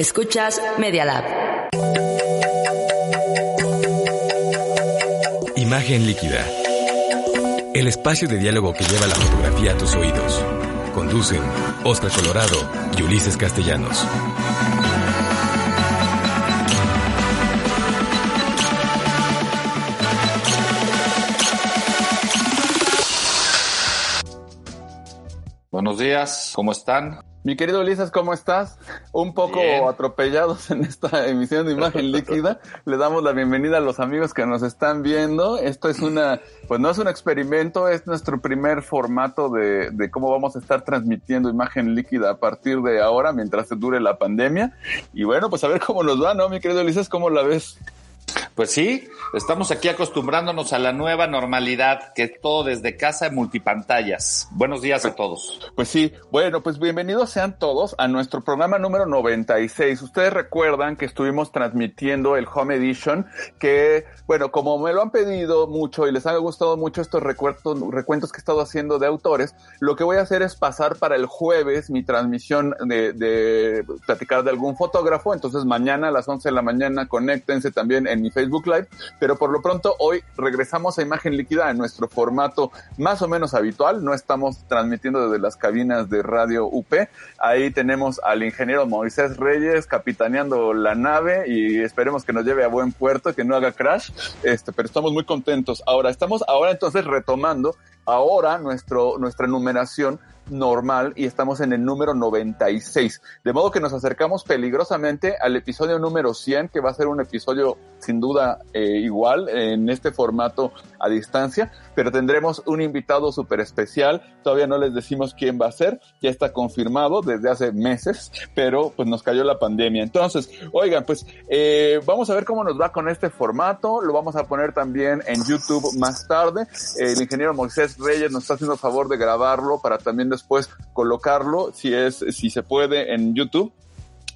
Escuchas Media Lab. Imagen líquida. El espacio de diálogo que lleva la fotografía a tus oídos. Conducen Oscar Colorado y Ulises Castellanos. Buenos días, ¿cómo están? Mi querido Ulises, ¿cómo estás? Un poco Bien. atropellados en esta emisión de Imagen Líquida. Le damos la bienvenida a los amigos que nos están viendo. Esto es una, pues no es un experimento, es nuestro primer formato de, de cómo vamos a estar transmitiendo Imagen Líquida a partir de ahora, mientras se dure la pandemia. Y bueno, pues a ver cómo nos va, ¿no? Mi querido Ulises, ¿cómo la ves? Pues sí, estamos aquí acostumbrándonos a la nueva normalidad, que todo desde casa multipantallas. Buenos días a todos. Pues sí, bueno, pues bienvenidos sean todos a nuestro programa número 96. Ustedes recuerdan que estuvimos transmitiendo el Home Edition, que, bueno, como me lo han pedido mucho y les han gustado mucho estos recuentos, recuentos que he estado haciendo de autores, lo que voy a hacer es pasar para el jueves mi transmisión de, de platicar de algún fotógrafo. Entonces mañana a las 11 de la mañana conéctense también en mi Facebook Live, pero por lo pronto hoy regresamos a imagen líquida en nuestro formato más o menos habitual, no estamos transmitiendo desde las cabinas de Radio UP, ahí tenemos al ingeniero Moisés Reyes capitaneando la nave y esperemos que nos lleve a buen puerto, que no haga crash, este, pero estamos muy contentos. Ahora, estamos ahora entonces retomando ahora nuestro, nuestra numeración normal y estamos en el número 96. De modo que nos acercamos peligrosamente al episodio número 100, que va a ser un episodio sin duda eh, igual en este formato a distancia, pero tendremos un invitado súper especial. Todavía no les decimos quién va a ser, ya está confirmado desde hace meses, pero pues nos cayó la pandemia. Entonces, oigan, pues eh, vamos a ver cómo nos va con este formato. Lo vamos a poner también en YouTube más tarde. El ingeniero Moisés Reyes nos está haciendo favor de grabarlo para también después colocarlo, si es, si se puede, en YouTube.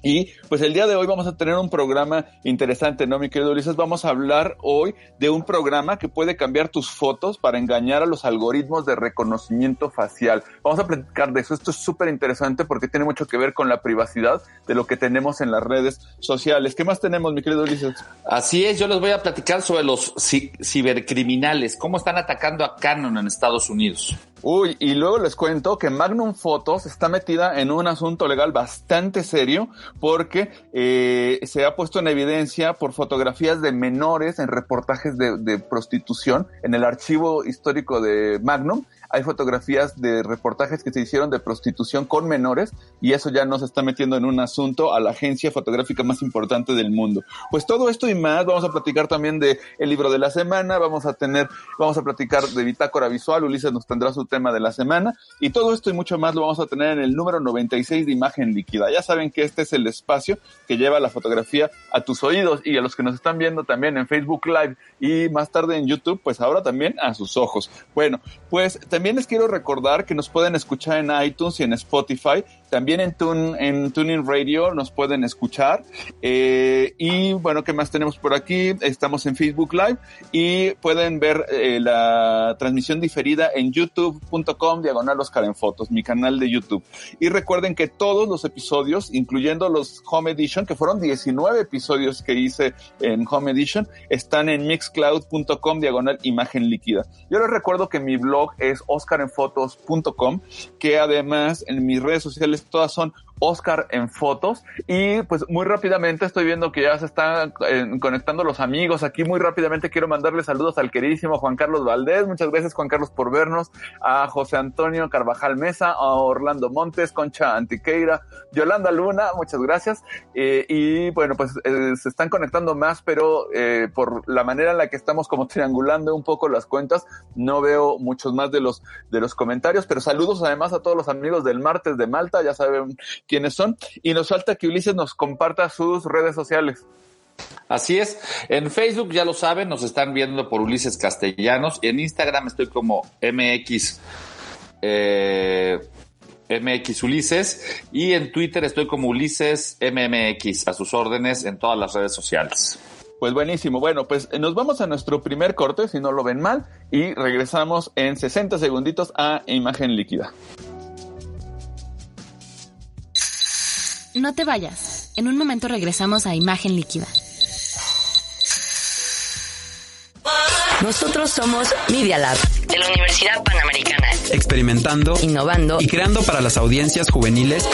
Y pues el día de hoy vamos a tener un programa interesante, ¿no, mi querido Ulises? Vamos a hablar hoy de un programa que puede cambiar tus fotos para engañar a los algoritmos de reconocimiento facial. Vamos a platicar de eso. Esto es súper interesante porque tiene mucho que ver con la privacidad de lo que tenemos en las redes sociales. ¿Qué más tenemos, mi querido Ulises? Así es, yo les voy a platicar sobre los ci- cibercriminales, cómo están atacando a Canon en Estados Unidos. Uy, y luego les cuento que Magnum Photos está metida en un asunto legal bastante serio porque eh, se ha puesto en evidencia por fotografías de menores en reportajes de, de prostitución en el archivo histórico de Magnum. Hay fotografías de reportajes que se hicieron de prostitución con menores y eso ya nos está metiendo en un asunto a la agencia fotográfica más importante del mundo. Pues todo esto y más, vamos a platicar también de el libro de la semana, vamos a tener, vamos a platicar de bitácora visual, Ulises nos tendrá su tema de la semana y todo esto y mucho más lo vamos a tener en el número 96 de imagen líquida. Ya saben que este es el espacio que lleva la fotografía a tus oídos y a los que nos están viendo también en Facebook Live y más tarde en YouTube, pues ahora también a sus ojos. Bueno, pues también les quiero recordar que nos pueden escuchar en iTunes y en Spotify, también en, Tune, en Tuning Radio nos pueden escuchar. Eh, y bueno, ¿qué más tenemos por aquí? Estamos en Facebook Live y pueden ver eh, la transmisión diferida en youtube.com diagonal Oscar en fotos, mi canal de YouTube. Y recuerden que todos los episodios, incluyendo los Home Edition, que fueron 19 episodios que hice en Home Edition, están en mixcloud.com diagonal imagen líquida. Yo les recuerdo que mi blog es oscarenfotos.com, que además en mis redes sociales todas son Oscar en fotos. Y pues muy rápidamente estoy viendo que ya se están eh, conectando los amigos. Aquí muy rápidamente quiero mandarle saludos al queridísimo Juan Carlos Valdés. Muchas gracias Juan Carlos por vernos. A José Antonio Carvajal Mesa a Orlando Montes Concha Antiqueira Yolanda Luna muchas gracias. Eh, y bueno pues eh, se están conectando más pero eh, por la manera en la que estamos como triangulando un poco las cuentas no veo muchos más de los de los comentarios. Pero saludos además a todos los amigos del martes de Malta. Ya saben quiénes son. Y nos falta que Ulises nos comparta sus redes sociales. Así es. En Facebook ya lo saben, nos están viendo por Ulises Castellanos. En Instagram estoy como MX. Eh, MX Ulises y en Twitter estoy como Ulises MMX a sus órdenes en todas las redes sociales. Pues buenísimo. Bueno, pues nos vamos a nuestro primer corte, si no lo ven mal, y regresamos en 60 segunditos a imagen líquida. No te vayas. En un momento regresamos a imagen líquida. Nosotros somos Media Lab de la Universidad Panamericana. Experimentando, innovando y creando para las audiencias juveniles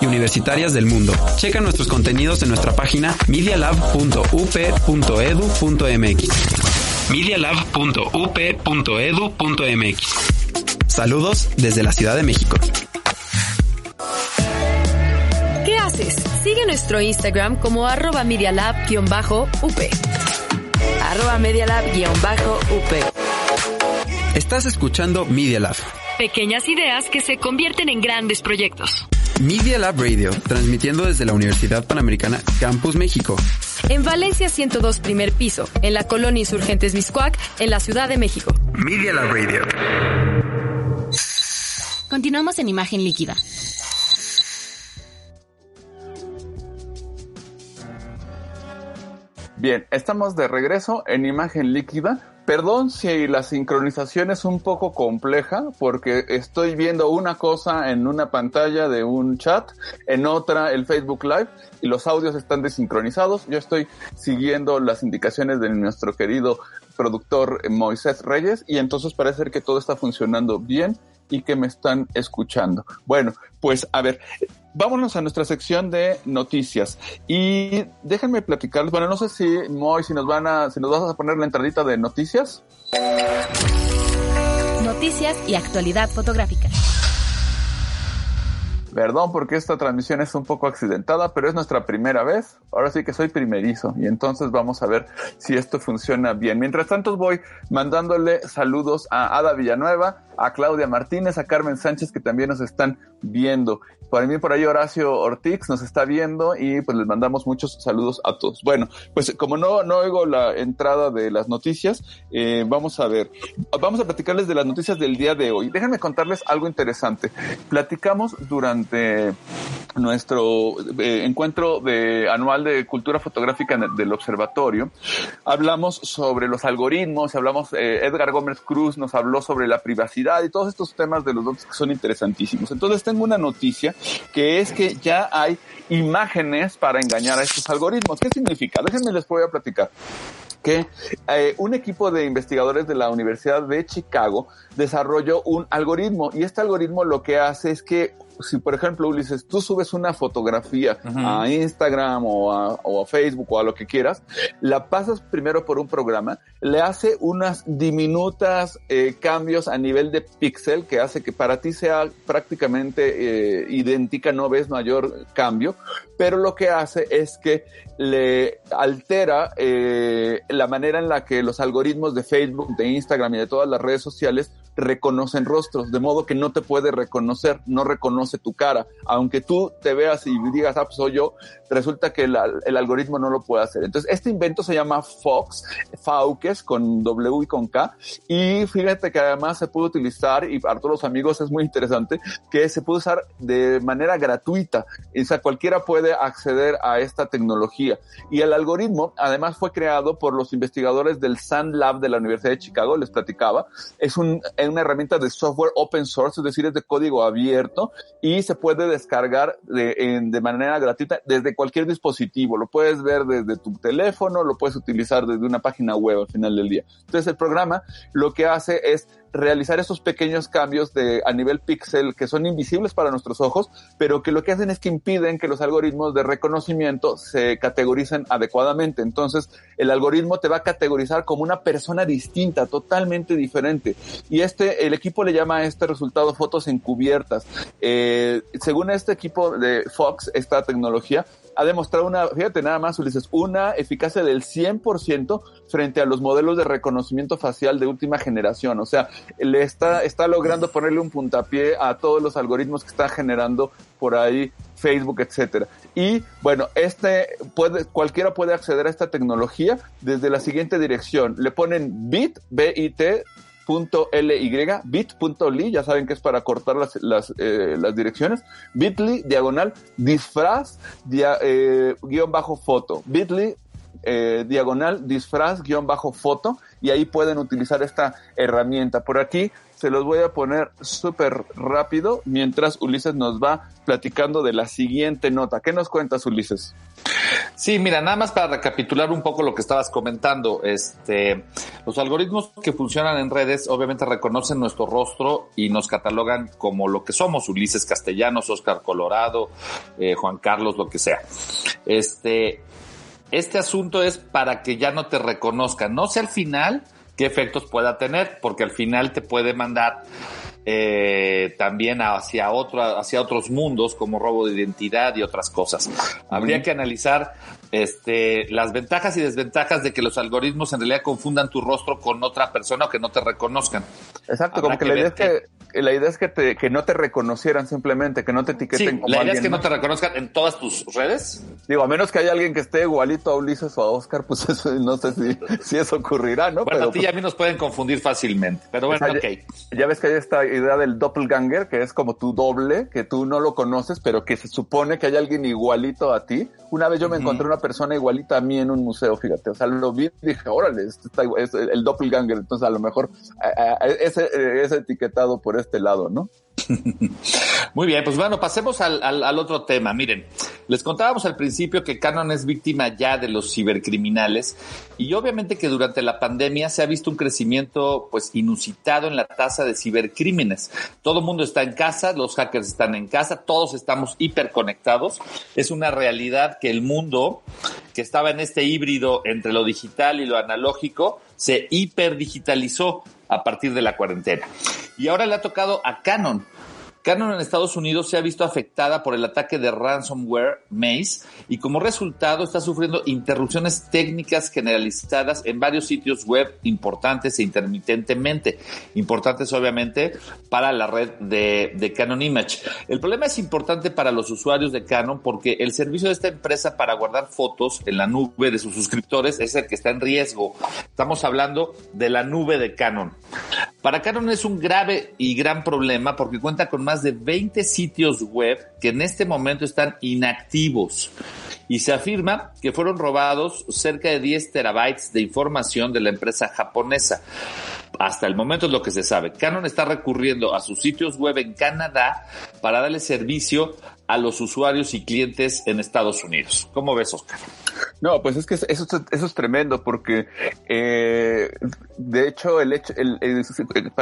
y universitarias del mundo. Checa nuestros contenidos en nuestra página medialab.up.edu.mx. medialab.up.edu.mx. Saludos desde la Ciudad de México. Nuestro Instagram como arroba medialab-up arroba medialab-up. Estás escuchando Media Lab. Pequeñas ideas que se convierten en grandes proyectos. Media Lab Radio, transmitiendo desde la Universidad Panamericana Campus México. En Valencia 102 primer piso, en la colonia Insurgentes Biscuac, en la Ciudad de México. Media Lab Radio. Continuamos en imagen líquida. Bien, estamos de regreso en imagen líquida. Perdón si la sincronización es un poco compleja porque estoy viendo una cosa en una pantalla de un chat, en otra el Facebook Live y los audios están desincronizados. Yo estoy siguiendo las indicaciones de nuestro querido productor Moisés Reyes y entonces parece que todo está funcionando bien y que me están escuchando. Bueno, pues a ver, vámonos a nuestra sección de noticias y déjenme platicarles, bueno, no sé si Moy, si nos van a, si nos vas a poner la entradita de noticias. Noticias y actualidad fotográfica. Perdón porque esta transmisión es un poco accidentada, pero es nuestra primera vez. Ahora sí que soy primerizo y entonces vamos a ver si esto funciona bien. Mientras tanto voy mandándole saludos a Ada Villanueva, a Claudia Martínez, a Carmen Sánchez que también nos están viendo. Por mí por ahí Horacio Ortiz nos está viendo y pues les mandamos muchos saludos a todos. Bueno, pues como no, no oigo la entrada de las noticias, eh, vamos a ver, vamos a platicarles de las noticias del día de hoy. Déjenme contarles algo interesante. Platicamos durante nuestro eh, encuentro de, anual de cultura fotográfica del observatorio, hablamos sobre los algoritmos, hablamos, eh, Edgar Gómez Cruz nos habló sobre la privacidad y todos estos temas de los datos que son interesantísimos. Entonces tengo una noticia que es que ya hay imágenes para engañar a estos algoritmos. ¿Qué significa? Déjenme les voy a platicar que eh, un equipo de investigadores de la Universidad de Chicago desarrolló un algoritmo y este algoritmo lo que hace es que si por ejemplo Ulises, tú subes una fotografía a Instagram o a, Facebook o a lo que quieras, la pasas primero por un programa, le hace unas diminutas eh, cambios a nivel de píxel que hace que para ti sea prácticamente eh, idéntica, no ves mayor cambio, pero lo que hace es que le altera eh, la manera en la que los algoritmos de Facebook, de Instagram y de todas las redes sociales reconocen rostros, de modo que no te puede reconocer, no reconoce tu cara. Aunque tú te veas y digas, ah, pues soy yo, resulta que el, algoritmo no lo puede hacer. Entonces, este invento se llama Fox, Fauques, con W y con K, y fíjate que además se puede utilizar, y para todos los amigos es muy interesante, que se puede usar de manera gratuita. O sea, cualquiera puede acceder a esta tecnología. Y el algoritmo, además, fue creado por los investigadores del Sand Lab de la Universidad de Chicago, les platicaba. Es un, una herramienta de software open source, es decir, es de código abierto y se puede descargar de, de manera gratuita desde cualquier dispositivo. Lo puedes ver desde tu teléfono, lo puedes utilizar desde una página web al final del día. Entonces el programa lo que hace es realizar esos pequeños cambios de, a nivel píxel que son invisibles para nuestros ojos, pero que lo que hacen es que impiden que los algoritmos de reconocimiento se categoricen adecuadamente. Entonces, el algoritmo te va a categorizar como una persona distinta, totalmente diferente. Y este, el equipo le llama a este resultado fotos encubiertas. Eh, según este equipo de Fox, esta tecnología, ha demostrado una, fíjate nada más, Ulises, una eficacia del 100% frente a los modelos de reconocimiento facial de última generación. O sea, le está, está logrando ponerle un puntapié a todos los algoritmos que está generando por ahí Facebook, etcétera. Y bueno, este puede, cualquiera puede acceder a esta tecnología desde la siguiente dirección. Le ponen bit, B-I-T, .ly, bit.ly, ya saben que es para cortar las, las, eh, direcciones, bit.ly, diagonal, disfraz, eh, guion bajo foto, bit.ly, eh, diagonal, disfraz, guion bajo foto, y ahí pueden utilizar esta herramienta. Por aquí se los voy a poner súper rápido mientras Ulises nos va platicando de la siguiente nota. ¿Qué nos cuentas, Ulises? Sí, mira, nada más para recapitular un poco lo que estabas comentando, este, los algoritmos que funcionan en redes obviamente reconocen nuestro rostro y nos catalogan como lo que somos, Ulises Castellanos, Oscar Colorado, eh, Juan Carlos, lo que sea. Este, este asunto es para que ya no te reconozcan, no sé al final qué efectos pueda tener, porque al final te puede mandar eh, también hacia, otro, hacia otros mundos como robo de identidad y otras cosas. Habría que analizar este, las ventajas y desventajas de que los algoritmos en realidad confundan tu rostro con otra persona o que no te reconozcan. Exacto, como que, la idea es que la idea es que, te, que no te reconocieran simplemente, que no te etiqueten sí, La idea es que no te reconozcan en todas tus redes. Digo, a menos que haya alguien que esté igualito a Ulises o a Oscar, pues eso, no sé si, si eso ocurrirá, ¿no? Bueno, a ti y pues a mí nos pueden confundir fácilmente, pero bueno, ok. Ya, ves que hay esta idea del doppelganger, que es como tu doble, que tú no lo conoces, pero que se supone que hay alguien igualito a ti. Una vez yo me encontré una persona igualita a mí en un museo, fíjate, o sea, lo vi y dije, órale, este está, es el doppelganger, entonces a lo mejor ese es etiquetado por este lado, ¿no? Muy bien, pues bueno, pasemos al, al, otro tema. Miren, les contábamos al principio que Canon es víctima ya de los cibercriminales y obviamente que durante la pandemia se ha visto un crecimiento pues inusitado en la tasa de cibercrímenes. Todo el mundo está en casa, los hackers están en casa, todos estamos hiperconectados. Es una realidad que el mundo que estaba en este híbrido entre lo digital y lo analógico se hiperdigitalizó a partir de la cuarentena. Y ahora le ha tocado a Canon Canon en Estados Unidos se ha visto afectada por el ataque de ransomware Maze y como resultado está sufriendo interrupciones técnicas generalizadas en varios sitios web importantes e intermitentemente. Importantes obviamente para la red de, Canon Image. El problema es importante para los usuarios de Canon porque el servicio de esta empresa para guardar fotos en la nube de sus suscriptores es el que está en riesgo. Estamos hablando de la nube de Canon. Para Canon es un grave y gran problema porque cuenta con más de 20 sitios web que en este momento están inactivos y se afirma que fueron robados cerca de 10 terabytes de información de la empresa japonesa. Hasta el momento es lo que se sabe. Canon está recurriendo a sus sitios web en Canadá para darle servicio a los usuarios y clientes en Estados Unidos. ¿Cómo ves, Oscar? No, pues es que eso, eso es tremendo porque, eh, de hecho, el hecho, el,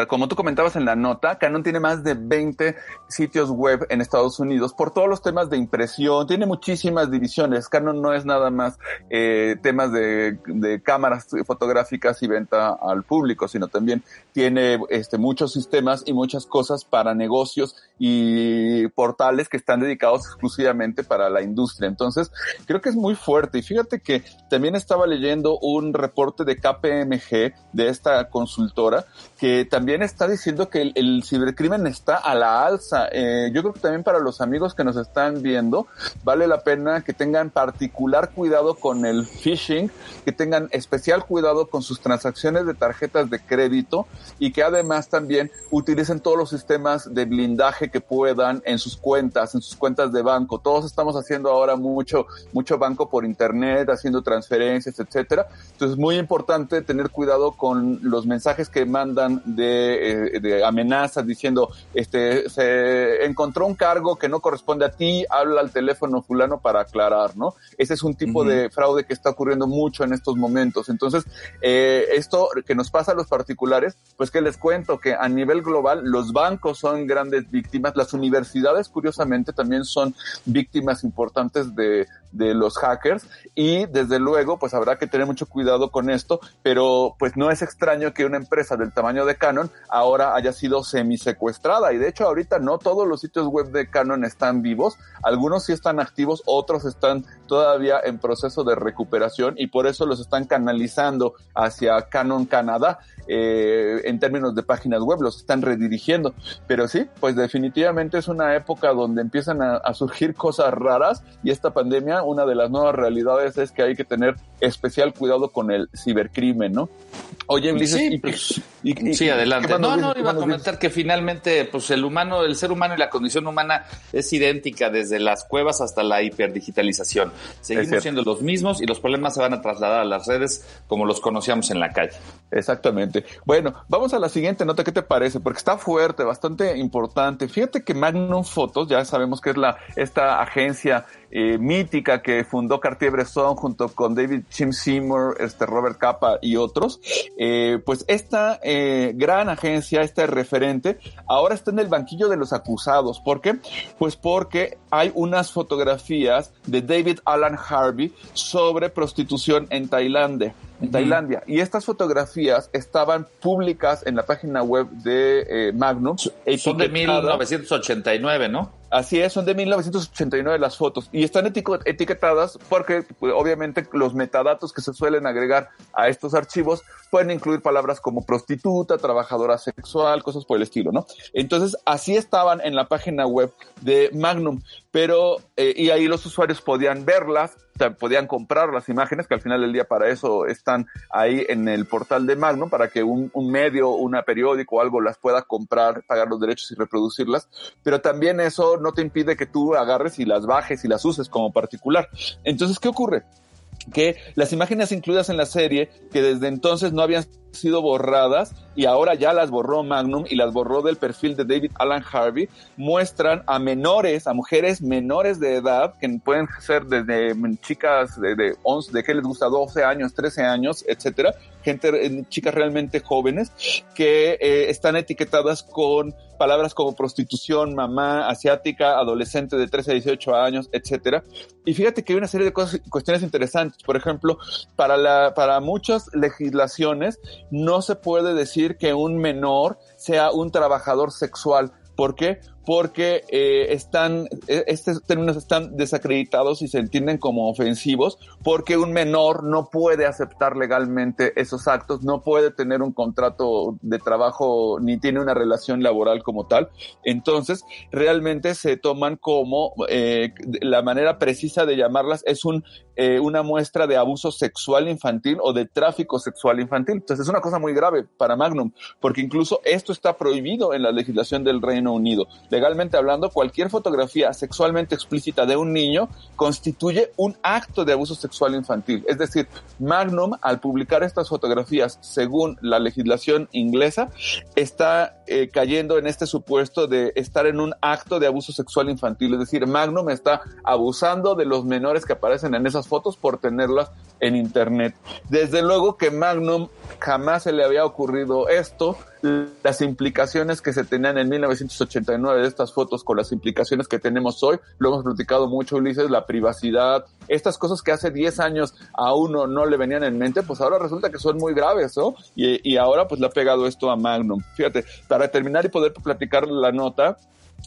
como tú comentabas en la nota, Canon tiene más de 20 sitios web en Estados Unidos por todos los temas de impresión, tiene muchísimas divisiones. Canon no es nada más eh, temas de, cámaras fotográficas y venta al público, sino también tiene este, muchos sistemas y muchas cosas para negocios y portales que están dedicados exclusivamente para la industria. Entonces, creo que es muy fuerte. Y fíjate que también estaba leyendo un reporte de KPMG, de esta consultora, que también está diciendo que el, cibercrimen está a la alza. Eh, yo creo que también para los amigos que nos están viendo, vale la pena que tengan particular cuidado con el phishing, que tengan especial cuidado con sus transacciones de tarjetas de crédito y que además también utilicen todos los sistemas de blindaje que puedan en sus cuentas, en sus cuentas de banco. Todos estamos haciendo ahora mucho, mucho banco por internet, haciendo transferencias, etcétera. Entonces es muy importante tener cuidado con los mensajes que mandan de, eh, de amenazas diciendo, este, se encontró un cargo que no corresponde a ti, habla al teléfono fulano para aclarar, ¿no? Ese es un tipo de fraude que está ocurriendo mucho en estos momentos. Entonces, eh, esto que nos pasa a los particulares, pues que les cuento que a nivel global los bancos son grandes víctimas, las universidades curiosamente también también son víctimas importantes de, de los hackers y desde luego pues habrá que tener mucho cuidado con esto, pero pues no es extraño que una empresa del tamaño de Canon ahora haya sido semi secuestrada y de hecho ahorita no todos los sitios web de Canon están vivos, algunos sí están activos, otros están todavía en proceso de recuperación y por eso los están canalizando hacia Canon Canadá eh, en términos de páginas web, los están redirigiendo, pero sí, pues definitivamente es una época donde empiezan a surgir cosas raras y esta pandemia una de las nuevas realidades es que hay que tener especial cuidado con el cibercrimen, ¿no? Oye, sí, pues, sí, adelante. No, no, iba a comentar que finalmente, pues el humano, el ser humano y la condición humana es idéntica desde las cuevas hasta la hiperdigitalización. Seguimos siendo los mismos y los problemas se van a trasladar a las redes como los conocíamos en la calle. Exactamente. Bueno, vamos a la siguiente nota. ¿Qué te parece? Porque está fuerte, bastante importante. Fíjate que Magnum Photos, ya sabemos que es la esta agencia eh, mítica que fundó Cartier-Bresson junto con David Jim Seymour, este Robert Capa y otros, eh, pues esta eh, gran agencia, este referente, ahora está en el banquillo de los acusados. ¿Por qué? Pues porque hay unas fotografías de David Alan Harvey sobre prostitución en Tailandia en Tailandia. Y estas fotografías estaban públicas en la página web de eh, Magnum. Son de 1989, ¿no? Así es, son de 1989 las fotos y están etiquetadas porque pues, obviamente los metadatos que se suelen agregar a estos archivos pueden incluir palabras como prostituta, trabajadora sexual, cosas por el estilo, ¿no? Entonces así estaban en la página web de Magnum, pero eh, y ahí los usuarios podían verlas, podían comprar las imágenes que al final del día para eso están ahí en el portal de Magnum para que un, un medio, una periódico o algo las pueda comprar, pagar los derechos y reproducirlas, pero también eso no te impide que tú agarres y las bajes y las uses como particular. Entonces, ¿qué ocurre? Que las imágenes incluidas en la serie, que desde entonces no habían sido borradas y ahora ya las borró Magnum y las borró del perfil de David Alan Harvey, muestran a menores, a mujeres menores de edad, que pueden ser desde chicas de, de 11, de que les gusta 12 años, 13 años, etcétera, gente, eh, chicas realmente jóvenes, que eh, están etiquetadas con palabras como prostitución, mamá, asiática, adolescente de 13 a 18 años, etcétera. Y fíjate que hay una serie de cosas, cuestiones interesantes. Por ejemplo, para la, para muchas legislaciones no se puede decir que un menor sea un trabajador sexual. ¿Por qué? Porque eh, están, e, estos términos están desacreditados y se entienden como ofensivos, porque un menor no puede aceptar legalmente esos actos, no puede tener un contrato de trabajo ni tiene una relación laboral como tal. Entonces, realmente se toman como eh, la manera precisa de llamarlas es un, eh, una muestra de abuso sexual infantil o de tráfico sexual infantil. Entonces, es una cosa muy grave para Magnum, porque incluso esto está prohibido en la legislación del Reino Unido legalmente hablando, cualquier fotografía sexualmente explícita de un niño constituye un acto de abuso sexual infantil. Es decir, Magnum, al publicar estas fotografías según la legislación inglesa, está eh, cayendo en este supuesto de estar en un acto de abuso sexual infantil. Es decir, Magnum está abusando de los menores que aparecen en esas fotos por tenerlas en Internet. Desde luego que Magnum jamás se le había ocurrido esto las implicaciones que se tenían en 1989 de estas fotos con las implicaciones que tenemos hoy. Lo hemos platicado mucho, Ulises, la privacidad, estas cosas que hace 10 años a uno no le venían en mente, pues ahora resulta que son muy graves, ¿no? Y, y ahora pues le ha pegado esto a Magnum. Fíjate, para terminar y poder platicar la nota,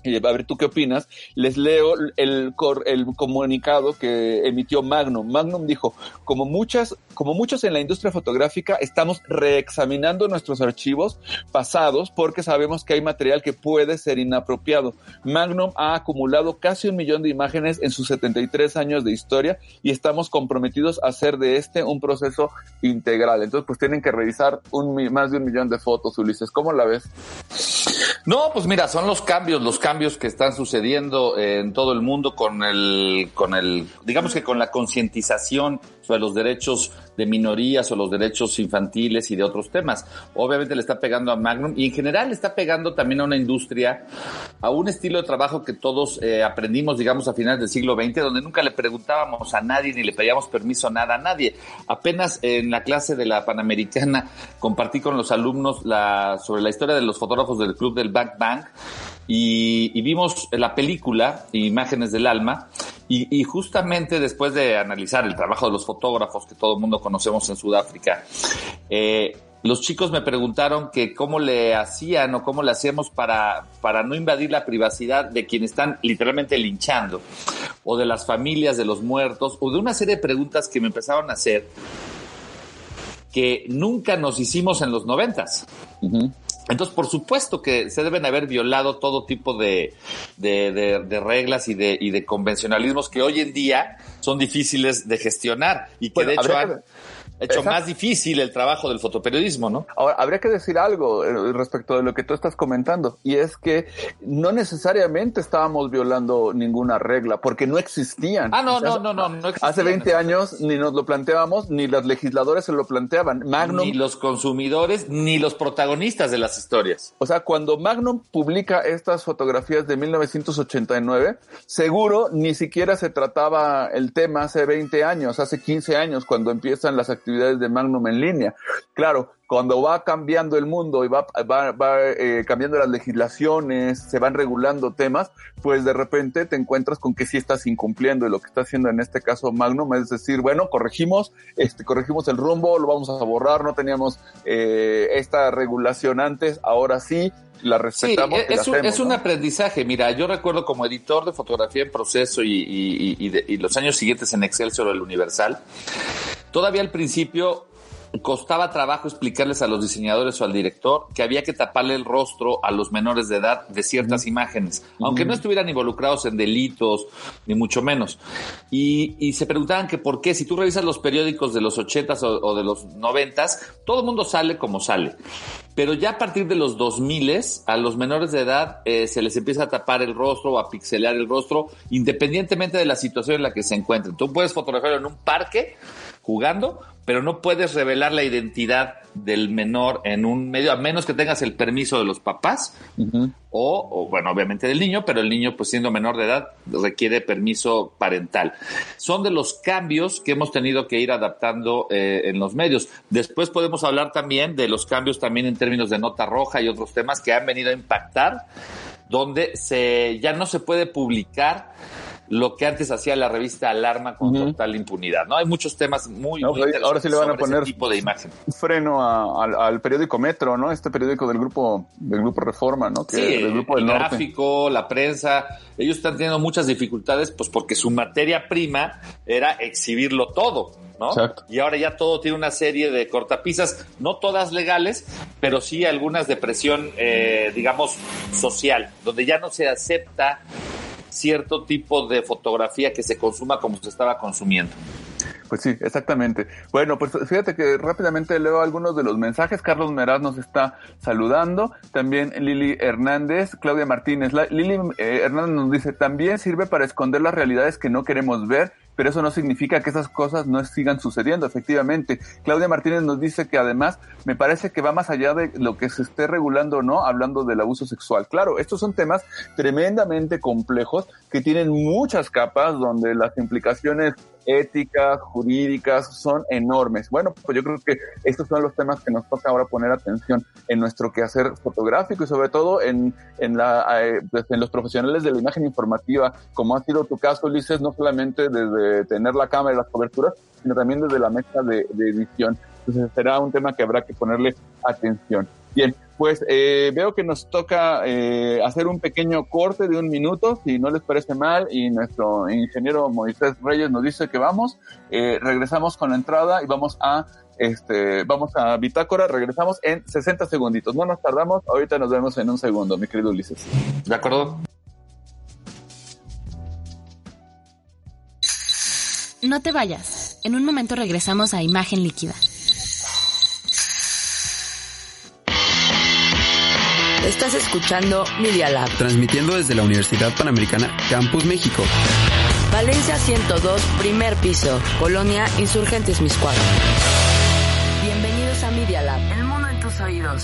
y a ver tú qué opinas, les leo el, el comunicado que emitió Magnum. Magnum dijo, como muchas, como muchos en la industria fotográfica, estamos reexaminando nuestros archivos pasados porque sabemos que hay material que puede ser inapropiado. Magnum ha acumulado casi un millón de imágenes en sus 73 años de historia y estamos comprometidos a hacer de este un proceso integral. Entonces, pues tienen que revisar un, más de un millón de fotos, Ulises. ¿Cómo la ves? No, pues mira, son los cambios, los cambios que están sucediendo en todo el mundo con el, con el, digamos que con la concientización sobre los derechos de minorías o los derechos infantiles y de otros temas. Obviamente le está pegando a Magnum y en general le está pegando también a una industria, a un estilo de trabajo que todos eh, aprendimos, digamos, a finales del siglo XX, donde nunca le preguntábamos a nadie ni le pedíamos permiso nada a nadie. Apenas en la clase de la Panamericana compartí con los alumnos la, sobre la historia de los fotógrafos del Club del Back Bang y, vimos la película Imágenes del Alma y, justamente después de analizar el trabajo de los fotógrafos que todo el mundo conocemos en Sudáfrica, eh, los chicos me preguntaron que cómo le hacían o cómo le hacemos para, para no invadir la privacidad de quienes están literalmente linchando o de las familias de los muertos o de una serie de preguntas que me empezaron a hacer que nunca nos hicimos en los noventas. Entonces, por supuesto que se deben haber violado todo tipo de, de, reglas y de, y de convencionalismos que hoy en día son difíciles de gestionar. Y que de hecho han, hecho más difícil el trabajo del fotoperiodismo, ¿no? Ahora, habría que decir algo eh, respecto de lo que tú estás comentando, y es que no necesariamente estábamos violando ninguna regla, porque no existían. Ah, no, no, no, no, no Hace 20 años ni nos lo planteábamos, ni los legisladores se lo planteaban. Magnum. Ni los consumidores, ni los protagonistas de las historias. O sea, cuando Magnum publica estas fotografías de 1989, seguro ni siquiera se trataba el tema hace 20 años, hace 15 años, cuando empiezan las actividades de Magnum en línea. Claro, cuando va cambiando el mundo y va, va, eh, cambiando las legislaciones, se van regulando temas, pues de repente te encuentras con que sí estás incumpliendo y lo que está haciendo en este caso Magnum es decir, bueno, corregimos, este, corregimos el rumbo, lo vamos a borrar, no teníamos eh, esta regulación antes, ahora sí, la respetamos. Sí, es, un, es un aprendizaje. Mira, yo recuerdo como editor de fotografía en proceso y, y, y, y los años siguientes en Excelsior o el Universal, todavía al principio costaba trabajo explicarles a los diseñadores o al director que había que taparle el rostro a los menores de edad de ciertas imágenes, aunque no estuvieran involucrados en delitos, ni mucho menos. Y, se preguntaban que por qué, si tú revisas los periódicos de los ochentas o, de los noventas, todo el mundo sale como sale. Pero ya a partir de los 2000 a los menores de edad eh, se les empieza a tapar el rostro o a pixelar el rostro, independientemente de la situación en la que se encuentren. Tú puedes fotografiarlo en un parque jugando, pero no puedes revelar la identidad del menor en un medio, a menos que tengas el permiso de los papás o, bueno, obviamente del niño, pero el niño, pues siendo menor de edad, requiere permiso parental. Son de los cambios que hemos tenido que ir adaptando eh, en los medios. Después podemos hablar también de los cambios también en términos de nota roja y otros temas que han venido a impactar, donde se, ya no se puede publicar lo que antes hacía la revista Alarma con total impunidad. No hay muchos temas muy, pues ahora sí le van a poner tipo de imagen. Freno al periódico Metro, ¿no? Este periódico del grupo del grupo Reforma, ¿no? Que, sí, del grupo del el gráfico, la prensa, ellos están teniendo muchas dificultades, pues porque su materia prima era exhibirlo todo. ¿no? Y ahora ya todo tiene una serie de cortapisas, no todas legales, pero sí algunas de presión, eh, digamos, social, donde ya no se acepta cierto tipo de fotografía que se consuma como se estaba consumiendo. Pues sí, exactamente. Bueno, pues fíjate que rápidamente leo algunos de los mensajes. Carlos Meraz nos está saludando. También Lili Hernández, Claudia Martínez. Lili eh, Hernández nos dice, también sirve para esconder las realidades que no queremos ver pero eso no significa que esas cosas no sigan sucediendo, efectivamente. Claudia Martínez nos dice que además me parece que va más allá de lo que se esté regulando o no, hablando del abuso sexual. Claro, estos son temas tremendamente complejos que tienen muchas capas donde las implicaciones éticas, jurídicas, son enormes. Bueno, pues yo creo que estos son los temas que nos toca ahora poner atención en nuestro quehacer fotográfico y sobre todo en, en, la, eh, pues, en los profesionales de la imagen informativa, como ha sido tu caso, Ulises, no solamente desde tener la cámara y las coberturas, sino también desde la mesa de, de edición. Entonces será un tema que habrá que ponerle atención. Bien, pues eh, veo que nos toca eh, hacer un pequeño corte de un minuto, si no les parece mal, y nuestro ingeniero Moisés Reyes nos dice que vamos, eh, regresamos con la entrada y vamos a este, vamos a Bitácora, regresamos en 60 segunditos. No nos tardamos, ahorita nos vemos en un segundo, mi querido Ulises. De acuerdo. No te vayas. En un momento regresamos a Imagen Líquida. Estás escuchando Media Lab. Transmitiendo desde la Universidad Panamericana Campus México. Valencia 102, primer piso. Colonia Insurgentes Miscuac. Bienvenidos a Media Lab. El mundo en tus oídos.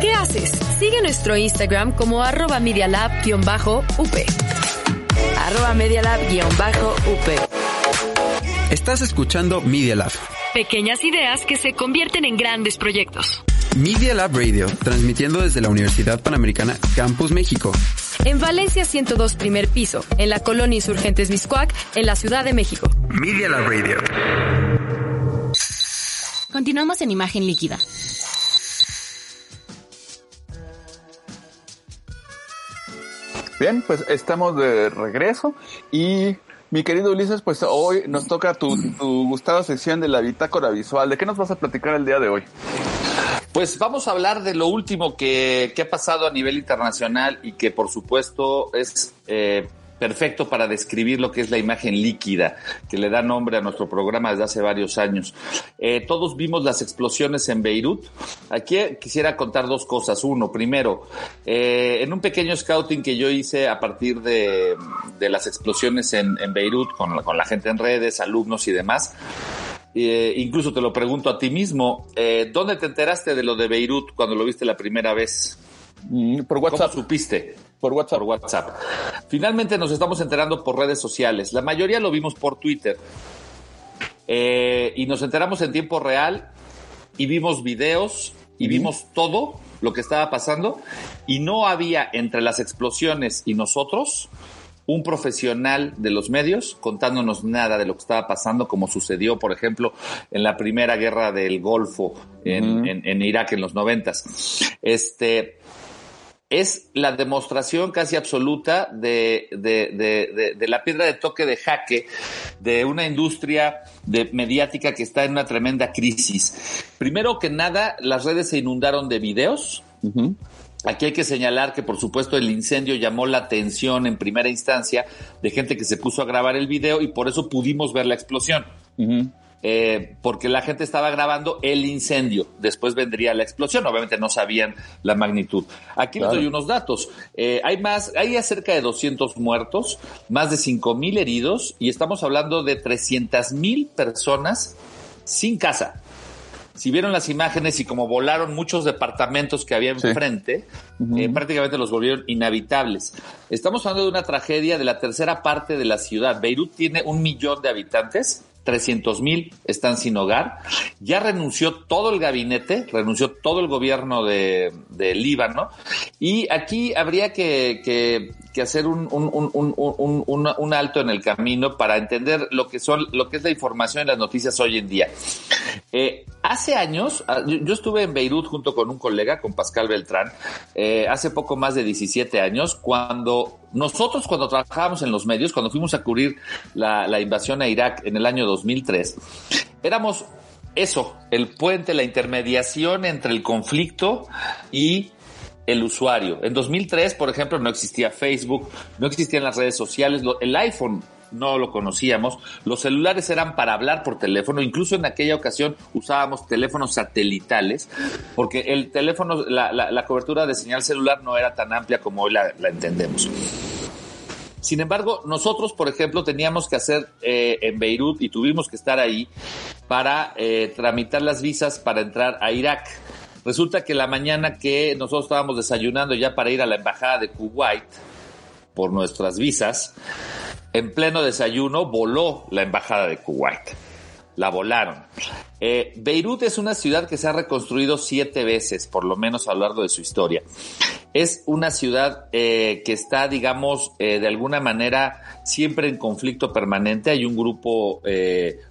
¿Qué haces? Sigue nuestro Instagram como arroba medialab-up. Arroba medialab-up. Estás escuchando Media Lab. Pequeñas ideas que se convierten en grandes proyectos. Media Lab Radio, transmitiendo desde la Universidad Panamericana Campus México. En Valencia 102 primer piso, en la colonia Insurgentes Miscuac, en la Ciudad de México. Media Lab Radio. Continuamos en imagen líquida. Bien, pues estamos de regreso y mi querido Ulises, pues hoy nos toca tu, tu gustada sección de la bitácora visual. ¿De qué nos vas a platicar el día de hoy? Pues vamos a hablar de lo último que, que ha pasado a nivel internacional y que por supuesto es eh, perfecto para describir lo que es la imagen líquida, que le da nombre a nuestro programa desde hace varios años. Eh, todos vimos las explosiones en Beirut. Aquí quisiera contar dos cosas. Uno, primero, eh, en un pequeño scouting que yo hice a partir de, de las explosiones en, en Beirut, con, con la gente en redes, alumnos y demás, eh, incluso te lo pregunto a ti mismo, eh, ¿dónde te enteraste de lo de Beirut cuando lo viste la primera vez? Mm, por WhatsApp. ¿Cómo supiste? Por WhatsApp. Por WhatsApp. Finalmente nos estamos enterando por redes sociales. La mayoría lo vimos por Twitter. Eh, y nos enteramos en tiempo real y vimos videos y vimos todo lo que estaba pasando y no había entre las explosiones y nosotros un profesional de los medios contándonos nada de lo que estaba pasando, como sucedió, por ejemplo, en la primera guerra del Golfo en, en, en Irak en los noventas. Este, es la demostración casi absoluta de, de, de, de, la piedra de toque de jaque de una industria de mediática que está en una tremenda crisis. Primero que nada, las redes se inundaron de videos. Uh -huh. Aquí hay que señalar que, por supuesto, el incendio llamó la atención en primera instancia de gente que se puso a grabar el video y por eso pudimos ver la explosión. Uh -huh. Eh, porque la gente estaba grabando el incendio, después vendría la explosión, obviamente no sabían la magnitud. Aquí claro. les doy unos datos, eh, hay más, hay cerca de 200 muertos, más de 5 mil heridos y estamos hablando de 300 mil personas sin casa. Si vieron las imágenes y como volaron muchos departamentos que había enfrente, sí. uh -huh. eh, prácticamente los volvieron inhabitables. Estamos hablando de una tragedia de la tercera parte de la ciudad. Beirut tiene un millón de habitantes 300 mil están sin hogar. Ya renunció todo el gabinete, renunció todo el gobierno de, Líbano. Y aquí habría que, hacer un, alto en el camino para entender lo que son, lo que es la información en las noticias hoy en día. Eh, hace años, ah, yo estuve en Beirut junto con un colega, con Pascal Beltrán, eh, hace poco más de 17 años, cuando nosotros cuando trabajábamos en los medios, cuando fuimos a cubrir la, invasión a Irak en el año 2003, éramos eso, el puente, la intermediación entre el conflicto y el usuario. En 2003, por ejemplo, no existía Facebook, no existían las redes sociales, el iPhone no lo conocíamos, los celulares eran para hablar por teléfono, incluso en aquella ocasión usábamos teléfonos satelitales, porque el teléfono, la, la, cobertura de señal celular no era tan amplia como hoy la, la entendemos. Sin embargo, nosotros, por ejemplo, teníamos que hacer eh, en Beirut y tuvimos que estar ahí para eh, tramitar las visas para entrar a Irak. Resulta que la mañana que nosotros estábamos desayunando ya para ir a la embajada de Kuwait por nuestras visas, en pleno desayuno voló la embajada de Kuwait. La volaron. Eh, Beirut es una ciudad que se ha reconstruido siete veces, por lo menos a lo largo de su historia. Es una ciudad eh, que está, digamos, eh, de alguna manera siempre en conflicto permanente. Hay un grupo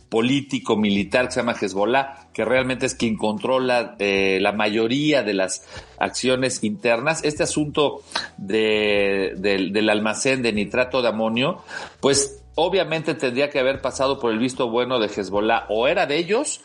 político, militar que se llama Hezbollah, que realmente es quien controla eh, la mayoría de las acciones internas. Este asunto de, de, del almacén de nitrato de amonio, pues obviamente tendría que haber pasado por el visto bueno de Hezbollah. O era de ellos,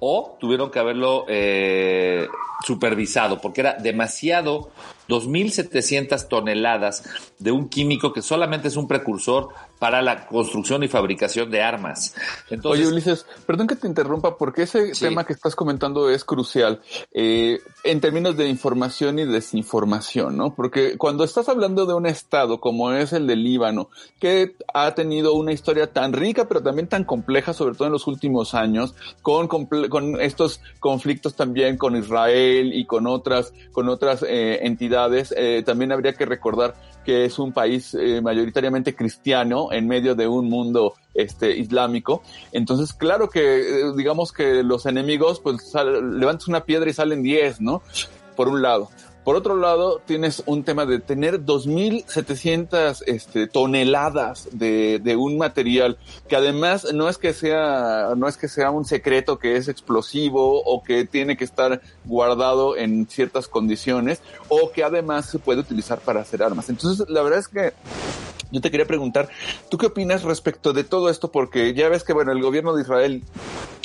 o tuvieron que haberlo eh, supervisado, porque era demasiado 2.700 toneladas de un químico que solamente es un precursor para la construcción y fabricación de armas. Oye, Ulises, perdón que te interrumpa, porque ese tema que estás comentando es crucial eh, en términos de información y desinformación, ¿no? Porque cuando estás hablando de un estado como es el de Líbano, que ha tenido una historia tan rica, pero también tan compleja, sobre todo en los últimos años, con, con estos conflictos también con Israel y con otras, con otras eh, entidades, eh, también habría que recordar que es un país eh, mayoritariamente cristiano en medio de un mundo este islámico. Entonces, claro que eh, digamos que los enemigos pues levantas una piedra y salen 10, ¿no? Por un lado. Por otro lado, tienes un tema de tener 2.700 este, toneladas de, de, un material que además no es que sea no es que sea un secreto que es explosivo o que tiene que estar guardado en ciertas condiciones o que además se puede utilizar para hacer armas. Entonces, la verdad es que yo te quería preguntar, ¿tú qué opinas respecto de todo esto? Porque ya ves que, bueno, el gobierno de Israel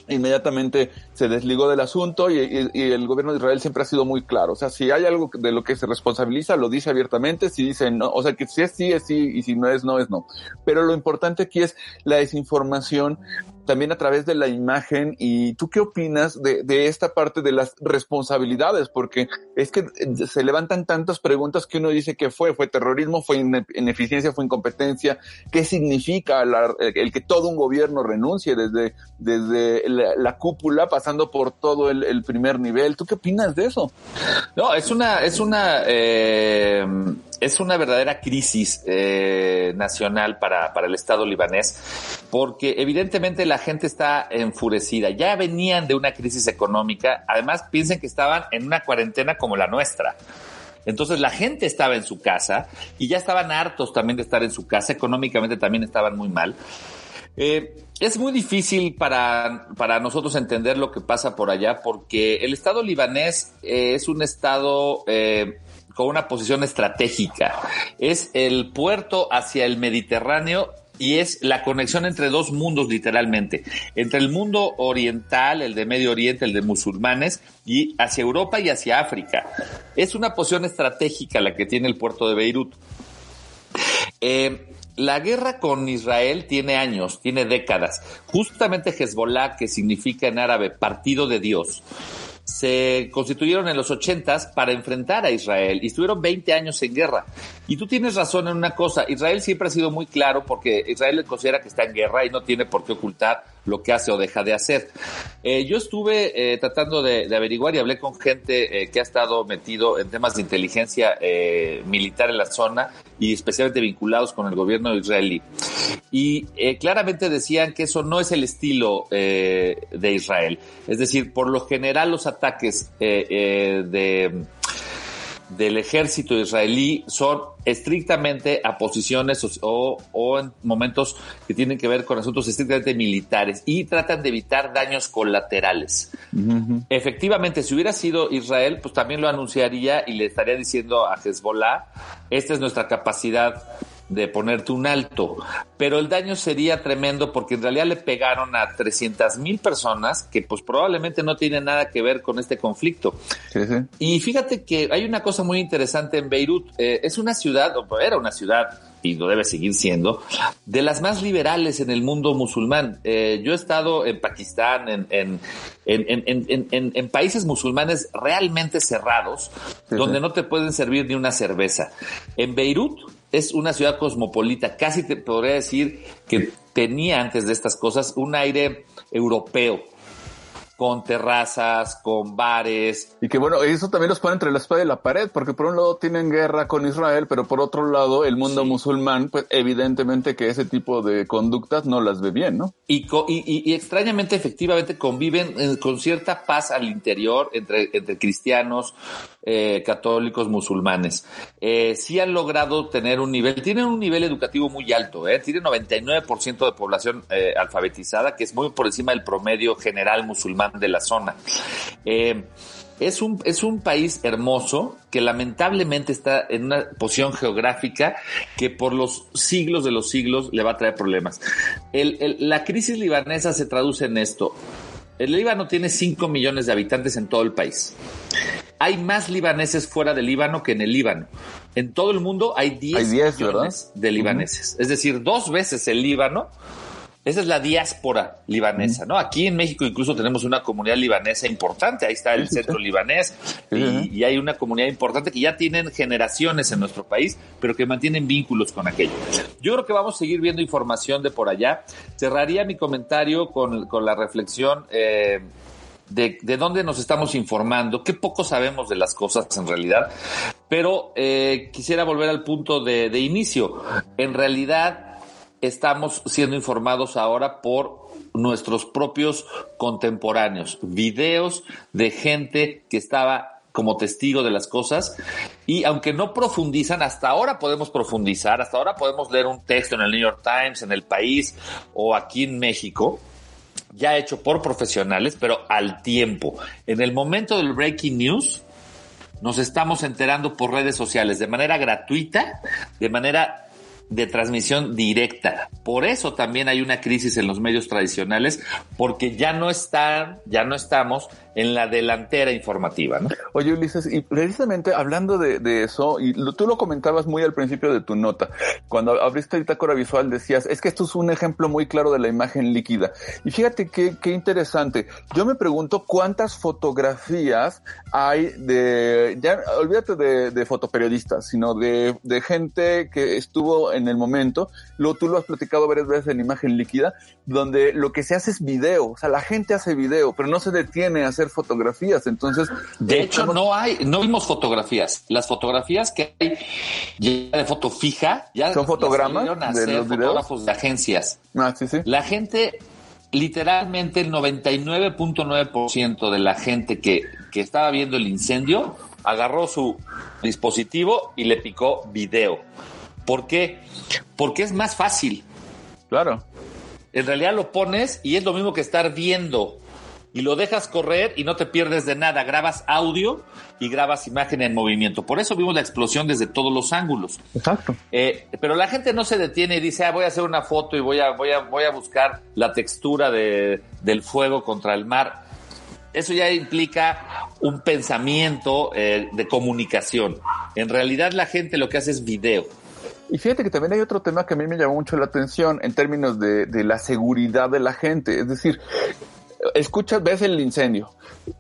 inmediatamente se desligó del asunto y, el gobierno de Israel siempre ha sido muy claro. O sea, si hay algo de lo que se responsabiliza, lo dice abiertamente, si dice no, o sea, que si es sí, es sí, y si no es no, es no. Pero lo importante aquí es la desinformación también a través de la imagen. ¿Y tú qué opinas de, de, esta parte de las responsabilidades? Porque es que se levantan tantas preguntas que uno dice que fue, fue terrorismo, fue ineficiencia, fue incompetencia. ¿Qué significa el que todo un gobierno renuncie desde, desde la, cúpula pasando por todo el, el, primer nivel? ¿Tú qué opinas de eso? No, es una, es una, eh, es una verdadera crisis eh, nacional para, para el Estado libanés, porque evidentemente la gente está enfurecida. Ya venían de una crisis económica. Además, piensen que estaban en una cuarentena como la nuestra. Entonces la gente estaba en su casa y ya estaban hartos también de estar en su casa. Económicamente también estaban muy mal. Eh, es muy difícil para, para, nosotros entender lo que pasa por allá porque el Estado libanés eh, es un Estado eh, con una posición estratégica. Es el puerto hacia el Mediterráneo y es la conexión entre dos mundos literalmente, entre el mundo oriental, el de Medio Oriente, el de musulmanes, y hacia Europa y hacia África. Es una posición estratégica la que tiene el puerto de Beirut. Eh, la guerra con Israel tiene años, tiene décadas. Justamente Hezbollah, que significa en árabe partido de Dios, se constituyeron en los ochentas para enfrentar a Israel y estuvieron 20 años en guerra. Y tú tienes razón en una cosa, Israel siempre ha sido muy claro porque Israel considera que está en guerra y no tiene por qué ocultar lo que hace o deja de hacer. Eh, yo estuve eh, tratando de, averiguar y hablé con gente eh, que ha estado metido en temas de inteligencia militar en la zona y especialmente vinculados con el gobierno israelí. Y claramente decían que eso no es el estilo de Israel. Es decir, por lo general los ataques de del ejército israelí son estrictamente a posiciones o, o, en momentos que tienen que ver con asuntos estrictamente militares y tratan de evitar daños colaterales. Efectivamente, si hubiera sido Israel, pues también lo anunciaría y le estaría diciendo a Hezbollah, esta es nuestra capacidad de ponerte un alto, pero el daño sería tremendo porque en realidad le pegaron a 300 mil personas que pues probablemente no tienen nada que ver con este conflicto. Y fíjate que hay una cosa muy interesante en Beirut, eh, es una ciudad, o era una ciudad, y lo debe seguir siendo, de las más liberales en el mundo musulmán. Eh, yo he estado en Pakistán, en, en, en, en países musulmanes realmente cerrados, donde no te pueden servir ni una cerveza. En Beirut, es una ciudad cosmopolita, casi te podría decir que tenía antes de estas cosas un aire europeo con terrazas, con bares. Y que bueno, eso también los pone entre la espada y la pared, porque por un lado tienen guerra con Israel, pero por otro lado el mundo musulmán, pues evidentemente que ese tipo de conductas no las ve bien, ¿no? Y, y, y, extrañamente, efectivamente, conviven eh, con cierta paz al interior entre, entre cristianos, eh, católicos, musulmanes. Eh, sí han logrado tener un nivel, tienen un nivel educativo muy alto, ¿eh? tienen 99% de población eh, alfabetizada, que es muy por encima del promedio general musulmán de la zona. Eh, es un, es un país hermoso que lamentablemente está en una posición geográfica que por los siglos de los siglos le va a traer problemas. la crisis libanesa se traduce en esto. El Líbano tiene 5 millones de habitantes en todo el país. Hay más libaneses fuera del Líbano que en el Líbano. En todo el mundo hay 10, millones de libaneses. Es decir, dos veces el Líbano esa es la diáspora libanesa, ¿no? Aquí en México incluso tenemos una comunidad libanesa importante, ahí está el centro libanés y, hay una comunidad importante que ya tienen generaciones en nuestro país, pero que mantienen vínculos con aquello. Yo creo que vamos a seguir viendo información de por allá. Cerraría mi comentario con, la reflexión eh, de, dónde nos estamos informando, qué poco sabemos de las cosas en realidad, pero eh, quisiera volver al punto de, de inicio. En realidad, estamos siendo informados ahora por nuestros propios contemporáneos, videos de gente que estaba como testigo de las cosas y aunque no profundizan, hasta ahora podemos profundizar, hasta ahora podemos leer un texto en el New York Times, en el país o aquí en México, ya hecho por profesionales, pero al tiempo. En el momento del breaking news, nos estamos enterando por redes sociales de manera gratuita, de manera de transmisión directa. Por eso también hay una crisis en los medios tradicionales, porque ya no están, ya no estamos en la delantera informativa, ¿no? Oye, Ulises, y precisamente hablando de, eso, y tú lo comentabas muy al principio de tu nota, cuando abriste el tácora visual decías, es que esto es un ejemplo muy claro de la imagen líquida. Y fíjate qué, qué interesante. Yo me pregunto cuántas fotografías hay de, ya olvídate de, de fotoperiodistas, sino de, de gente que estuvo en el momento, lo, tú lo has platicado varias veces en imagen líquida, donde lo que se hace es video, o sea, la gente hace video, pero no se detiene a hacer fotografías, entonces... De hecho, no hay, no vimos fotografías, las fotografías que hay ya de foto fija, ya son fotogramas de los fotógrafos de agencias. Ah, sí, sí. La gente literalmente el 99.9% de la gente que, que estaba viendo el incendio agarró su dispositivo y le picó video. ¿Por qué? Porque es más fácil. Claro. En realidad lo pones y es lo mismo que estar viendo y lo dejas correr y no te pierdes de nada. Grabas audio y grabas imagen en movimiento. Por eso vimos la explosión desde todos los ángulos. Exacto. Eh, pero la gente no se detiene y dice, ah, voy a hacer una foto y voy a, voy a, voy a buscar la textura de, del fuego contra el mar. Eso ya implica un pensamiento eh, de comunicación. En realidad la gente lo que hace es video. Y fíjate que también hay otro tema que a mí me llamó mucho la atención en términos de, de la seguridad de la gente. Es decir, escuchas, ves el incendio,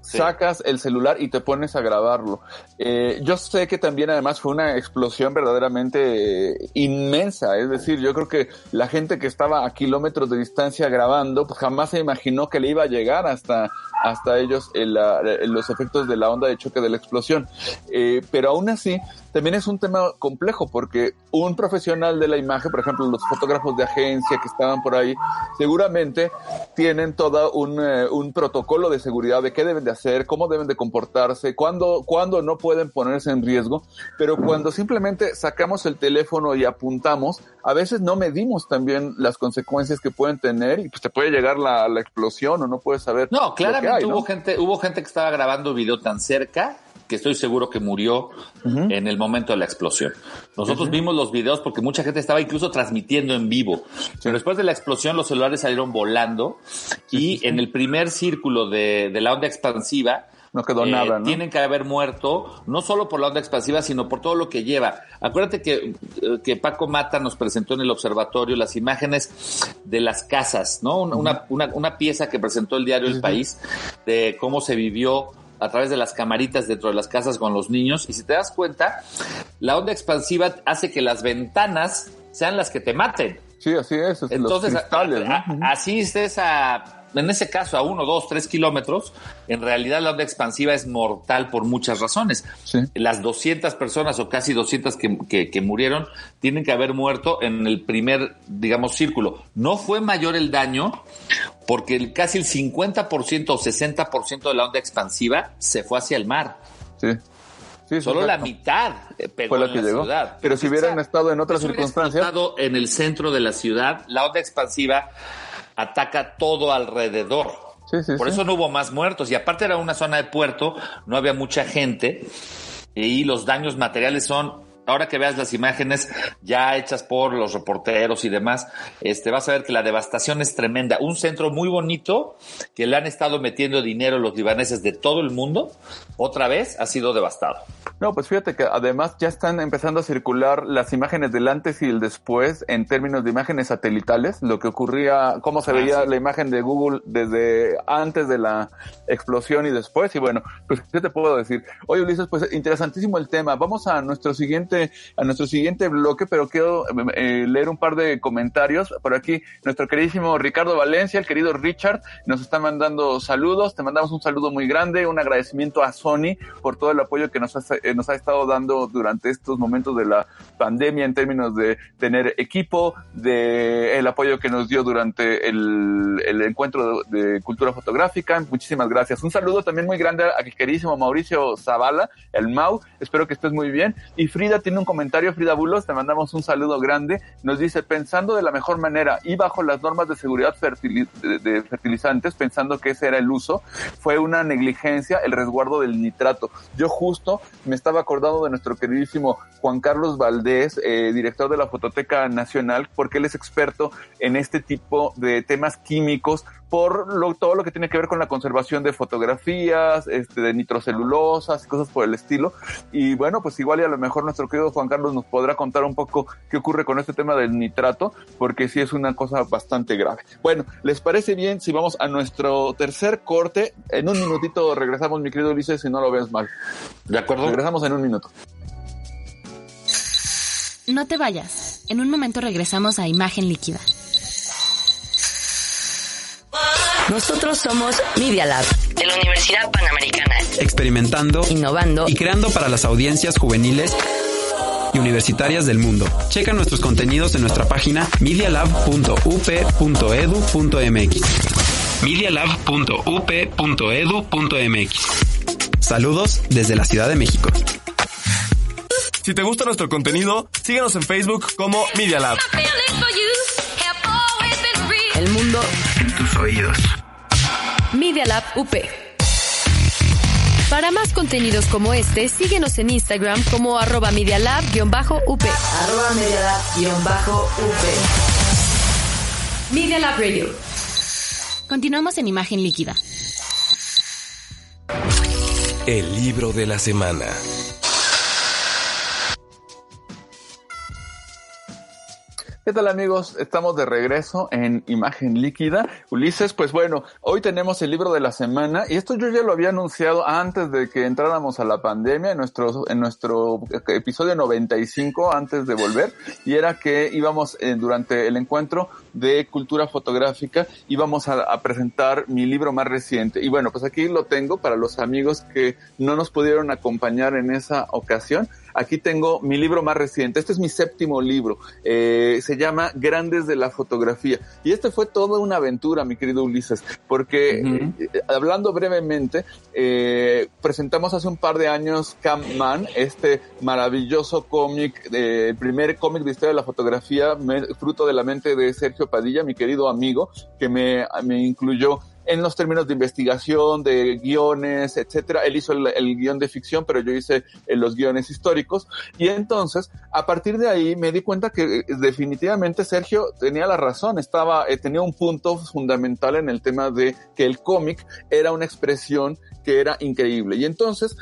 sacas el celular y te pones a grabarlo. Eh, yo sé que también además fue una explosión verdaderamente inmensa, es decir, yo creo que la gente que estaba a kilómetros de distancia grabando, pues jamás se imaginó que le iba a llegar hasta, hasta ellos los efectos de la onda de choque de la explosión. Eh, pero aún así, también es un tema complejo porque un profesional de la imagen, por ejemplo, los fotógrafos de agencia que estaban por ahí, seguramente tienen todo un, eh, protocolo de seguridad de qué deben de hacer, cómo deben de comportarse, cuándo, cuándo no pueden ponerse en riesgo, pero cuando simplemente sacamos el teléfono y apuntamos, a veces no medimos también las consecuencias que pueden tener y pues te puede llegar la, la explosión o no puedes saber. No, claramente hubo gente, hubo gente que estaba grabando video tan cerca que estoy seguro que murió en el momento de la explosión. Nosotros vimos los videos porque mucha gente estaba incluso transmitiendo en vivo. Pero después de la explosión los celulares salieron volando y en el primer círculo de, la onda expansiva no quedó eh, nada, ¿no? Tienen que haber muerto, no solo por la onda expansiva, sino por todo lo que lleva. Acuérdate que, eh, que Paco Mata nos presentó en el observatorio las imágenes de las casas, ¿no? Una, una, una pieza que presentó el diario El País de cómo se vivió a través de las camaritas dentro de las casas con los niños. Y si te das cuenta, la onda expansiva hace que las ventanas sean las que te maten. Sí, así es. Entonces, así estés a, en ese caso, a uno, dos, tres kilómetros, en realidad la onda expansiva es mortal por muchas razones. Las 200 personas o casi 200 que, que, murieron tienen que haber muerto en el primer, digamos, círculo. No fue mayor el daño porque casi el 50% o 60% de la onda expansiva se fue hacia el mar. Sí. Solo la mitad pegó en la ciudad. Pero si hubieran estado en otras circunstancias. estado en el centro de la ciudad, la onda expansiva ataca todo alrededor. Por eso no hubo más muertos. Y aparte era una zona de puerto, no había mucha gente y los daños materiales son ahora que veas las imágenes ya hechas por los reporteros y demás, este, vas a ver que la devastación es tremenda. Un centro muy bonito que le han estado metiendo dinero los libaneses de todo el mundo, otra vez ha sido devastado. No, pues fíjate que además ya están empezando a circular las imágenes del antes y el después en términos de imágenes satelitales, lo que ocurría, cómo se ah, veía la imagen de Google desde antes de la explosión y después. Y bueno, pues ¿qué te puedo decir? Oye Ulises, pues interesantísimo el tema. Vamos a nuestro siguiente, a nuestro siguiente bloque, pero quiero eh, leer un par de comentarios. Por aquí, nuestro queridísimo Ricardo Valencia, el querido Richard, nos está mandando saludos. Te mandamos un saludo muy grande, un agradecimiento a Sony por todo el apoyo que nos ha, eh, nos ha estado dando durante estos momentos de la pandemia en términos de tener equipo, de el apoyo que nos dio durante el, el encuentro de, cultura fotográfica. Muchísimas gracias. Un saludo también muy grande al queridísimo Mauricio Zavala, el Mau. Espero que estés muy bien. Y Frida tiene un comentario, Frida Bulos, te mandamos un saludo grande. Nos dice, pensando de la mejor manera y bajo las normas de seguridad de fertilizantes, pensando que ese era el uso, fue una negligencia el resguardo del nitrato. Yo justo me estaba acordando de nuestro queridísimo Juan Carlos Valdés, eh, director de la Fototeca Nacional, porque él es experto en este tipo de temas químicos por lo, todo lo que tiene que ver con la conservación de fotografías, este, de nitrocelulosas, cosas por el estilo. Y bueno, pues igual y a lo mejor nuestro querido Juan Carlos nos podrá contar un poco qué ocurre con este tema del nitrato, porque sí es una cosa bastante grave. Bueno, ¿les parece bien si vamos a nuestro tercer corte? En un minutito regresamos, mi querido Ulises, si no lo ves mal. ¿De acuerdo? Regresamos en un minuto. No te vayas. En un momento regresamos a Imagen Líquida. Nosotros somos Media Lab de la Universidad Panamericana. Experimentando, innovando y creando para las audiencias juveniles y universitarias del mundo. Checa nuestros contenidos en nuestra página medialab.up.edu.mx. medialab.up.edu.mx. Saludos desde la Ciudad de México. Si te gusta nuestro contenido, síguenos en Facebook como Media Lab. El mundo en tus oídos. Media Lab UP. Para más contenidos como este, síguenos en Instagram como arroba medialab-up. Arroba medialab-up. Media Lab Radio. Continuamos en imagen líquida. El libro de la semana. ¿Qué tal amigos? Estamos de regreso en Imagen Líquida. Ulises, pues bueno, hoy tenemos el libro de la semana y esto yo ya lo había anunciado antes de que entráramos a la pandemia, en nuestro, en nuestro episodio 95, antes de volver, y era que íbamos eh, durante el encuentro de cultura fotográfica, íbamos a, a presentar mi libro más reciente. Y bueno, pues aquí lo tengo para los amigos que no nos pudieron acompañar en esa ocasión. Aquí tengo mi libro más reciente. Este es mi séptimo libro. Eh, se llama Grandes de la Fotografía. Y este fue toda una aventura, mi querido Ulises, porque eh, hablando brevemente, eh, presentamos hace un par de años Camp Man, este maravilloso cómic, el primer cómic de historia de la fotografía, fruto de la mente de Sergio Padilla, mi querido amigo, que me, me incluyó en los términos de investigación, de guiones, etcétera. Él hizo el, guion de ficción, pero yo hice eh, los guiones históricos. Y entonces, a partir de ahí, me di cuenta que eh, definitivamente Sergio tenía la razón. Estaba, eh, tenía un punto fundamental en el tema de que el cómic era una expresión que era increíble. Y entonces,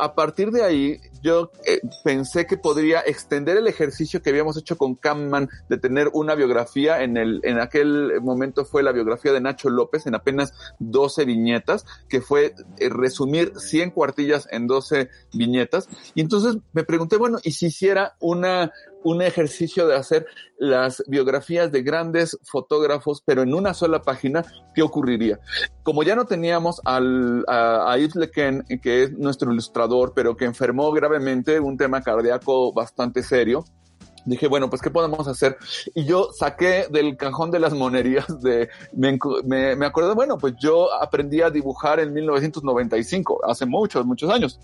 a partir de ahí, yo eh, pensé que podría extender el ejercicio que habíamos hecho con Camman de tener una biografía. En, el, en aquel momento fue la biografía de Nacho López en apenas 12 viñetas, que fue eh, resumir 100 cuartillas en 12 viñetas. Y entonces me pregunté, bueno, ¿y si hiciera una, un ejercicio de hacer las biografías de grandes fotógrafos, pero en una sola página, ¿qué ocurriría? Como ya no teníamos al, a, Yves Lequen, que es nuestro ilustrador, pero que enfermó gravemente, un tema cardíaco bastante serio, dije, bueno, pues ¿qué podemos hacer? Y yo saqué del cajón de las monerías de, me, me, me acordé, bueno, pues yo aprendí a dibujar en 1995, hace muchos, muchos años.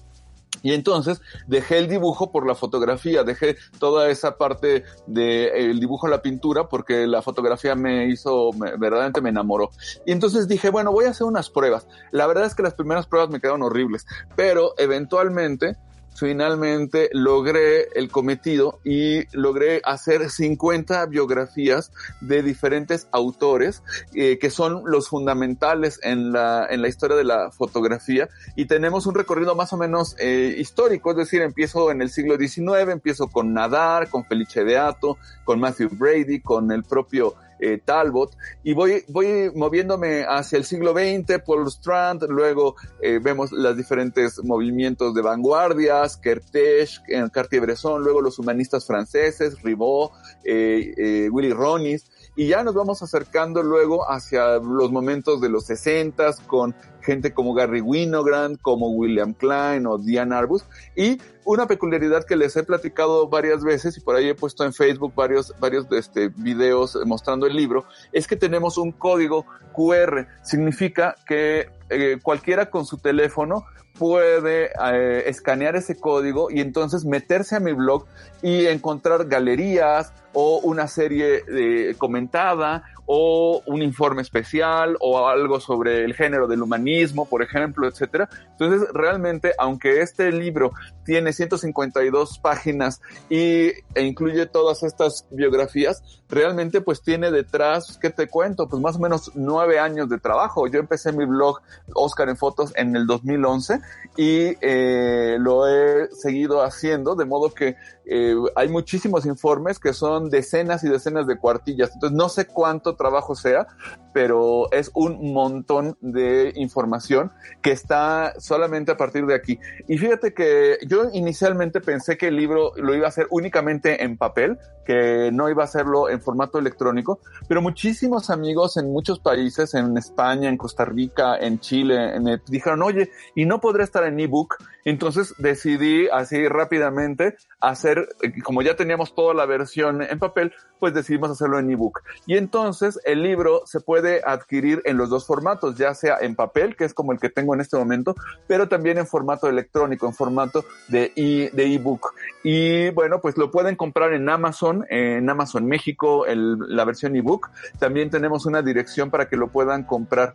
Y entonces dejé el dibujo por la fotografía, dejé toda esa parte del de dibujo a la pintura porque la fotografía me hizo, verdaderamente me enamoró. Y entonces dije, bueno, voy a hacer unas pruebas. La verdad es que las primeras pruebas me quedaron horribles, pero eventualmente finalmente logré el cometido y logré hacer 50 biografías de diferentes autores eh, que son los fundamentales en la, en la historia de la fotografía. Y tenemos un recorrido más o menos eh, histórico, es decir, empiezo en el siglo XIX, empiezo con Nadar, con Felice Beato, con Matthew Brady, con el propio eh, Talbot, y voy, voy moviéndome hacia el siglo XX, Paul Strand, luego eh, vemos los diferentes movimientos de vanguardias, Kertész, Cartier-Bresson, luego los humanistas franceses, Ribot, eh, Willy Ronis, y ya nos vamos acercando luego hacia los momentos de los 60 con gente como Gary Winogrand, como William Klein o Diane Arbus. Y una peculiaridad que les he platicado varias veces y por ahí he puesto en Facebook varios, varios este, videos mostrando el libro, es que tenemos un código QR. Significa que eh, cualquiera con su teléfono puede eh, escanear ese código y entonces meterse a mi blog y encontrar galerías o una serie de, comentada o un informe especial o algo sobre el género del humanismo, por ejemplo, etcétera. Entonces, realmente, aunque este libro tiene 152 páginas y, e incluye todas estas biografías, realmente pues tiene detrás, ¿qué te cuento? Pues más o menos nueve años de trabajo. Yo empecé mi blog Oscar en Fotos en el 2011 y eh, lo he seguido haciendo, de modo que eh, hay muchísimos informes que son decenas y decenas de cuartillas. Entonces no sé cuánto trabajo sea, pero es un montón de información que está solamente a partir de aquí. Y fíjate que yo inicialmente pensé que el libro lo iba a hacer únicamente en papel, que no iba a hacerlo en formato electrónico, pero muchísimos amigos en muchos países, en España, en Costa Rica, en Chile, dijeron, oye, ¿y no podré estar en ebook? Entonces decidí así rápidamente hacer, como ya teníamos toda la versión en papel, pues decidimos hacerlo en ebook. Y entonces el libro se puede adquirir en los dos formatos, ya sea en papel, que es como el que tengo en este momento, pero también en formato electrónico, en formato de e, de ebook. Y bueno, pues lo pueden comprar en Amazon, en Amazon México, la versión ebook. También tenemos una dirección para que lo puedan comprar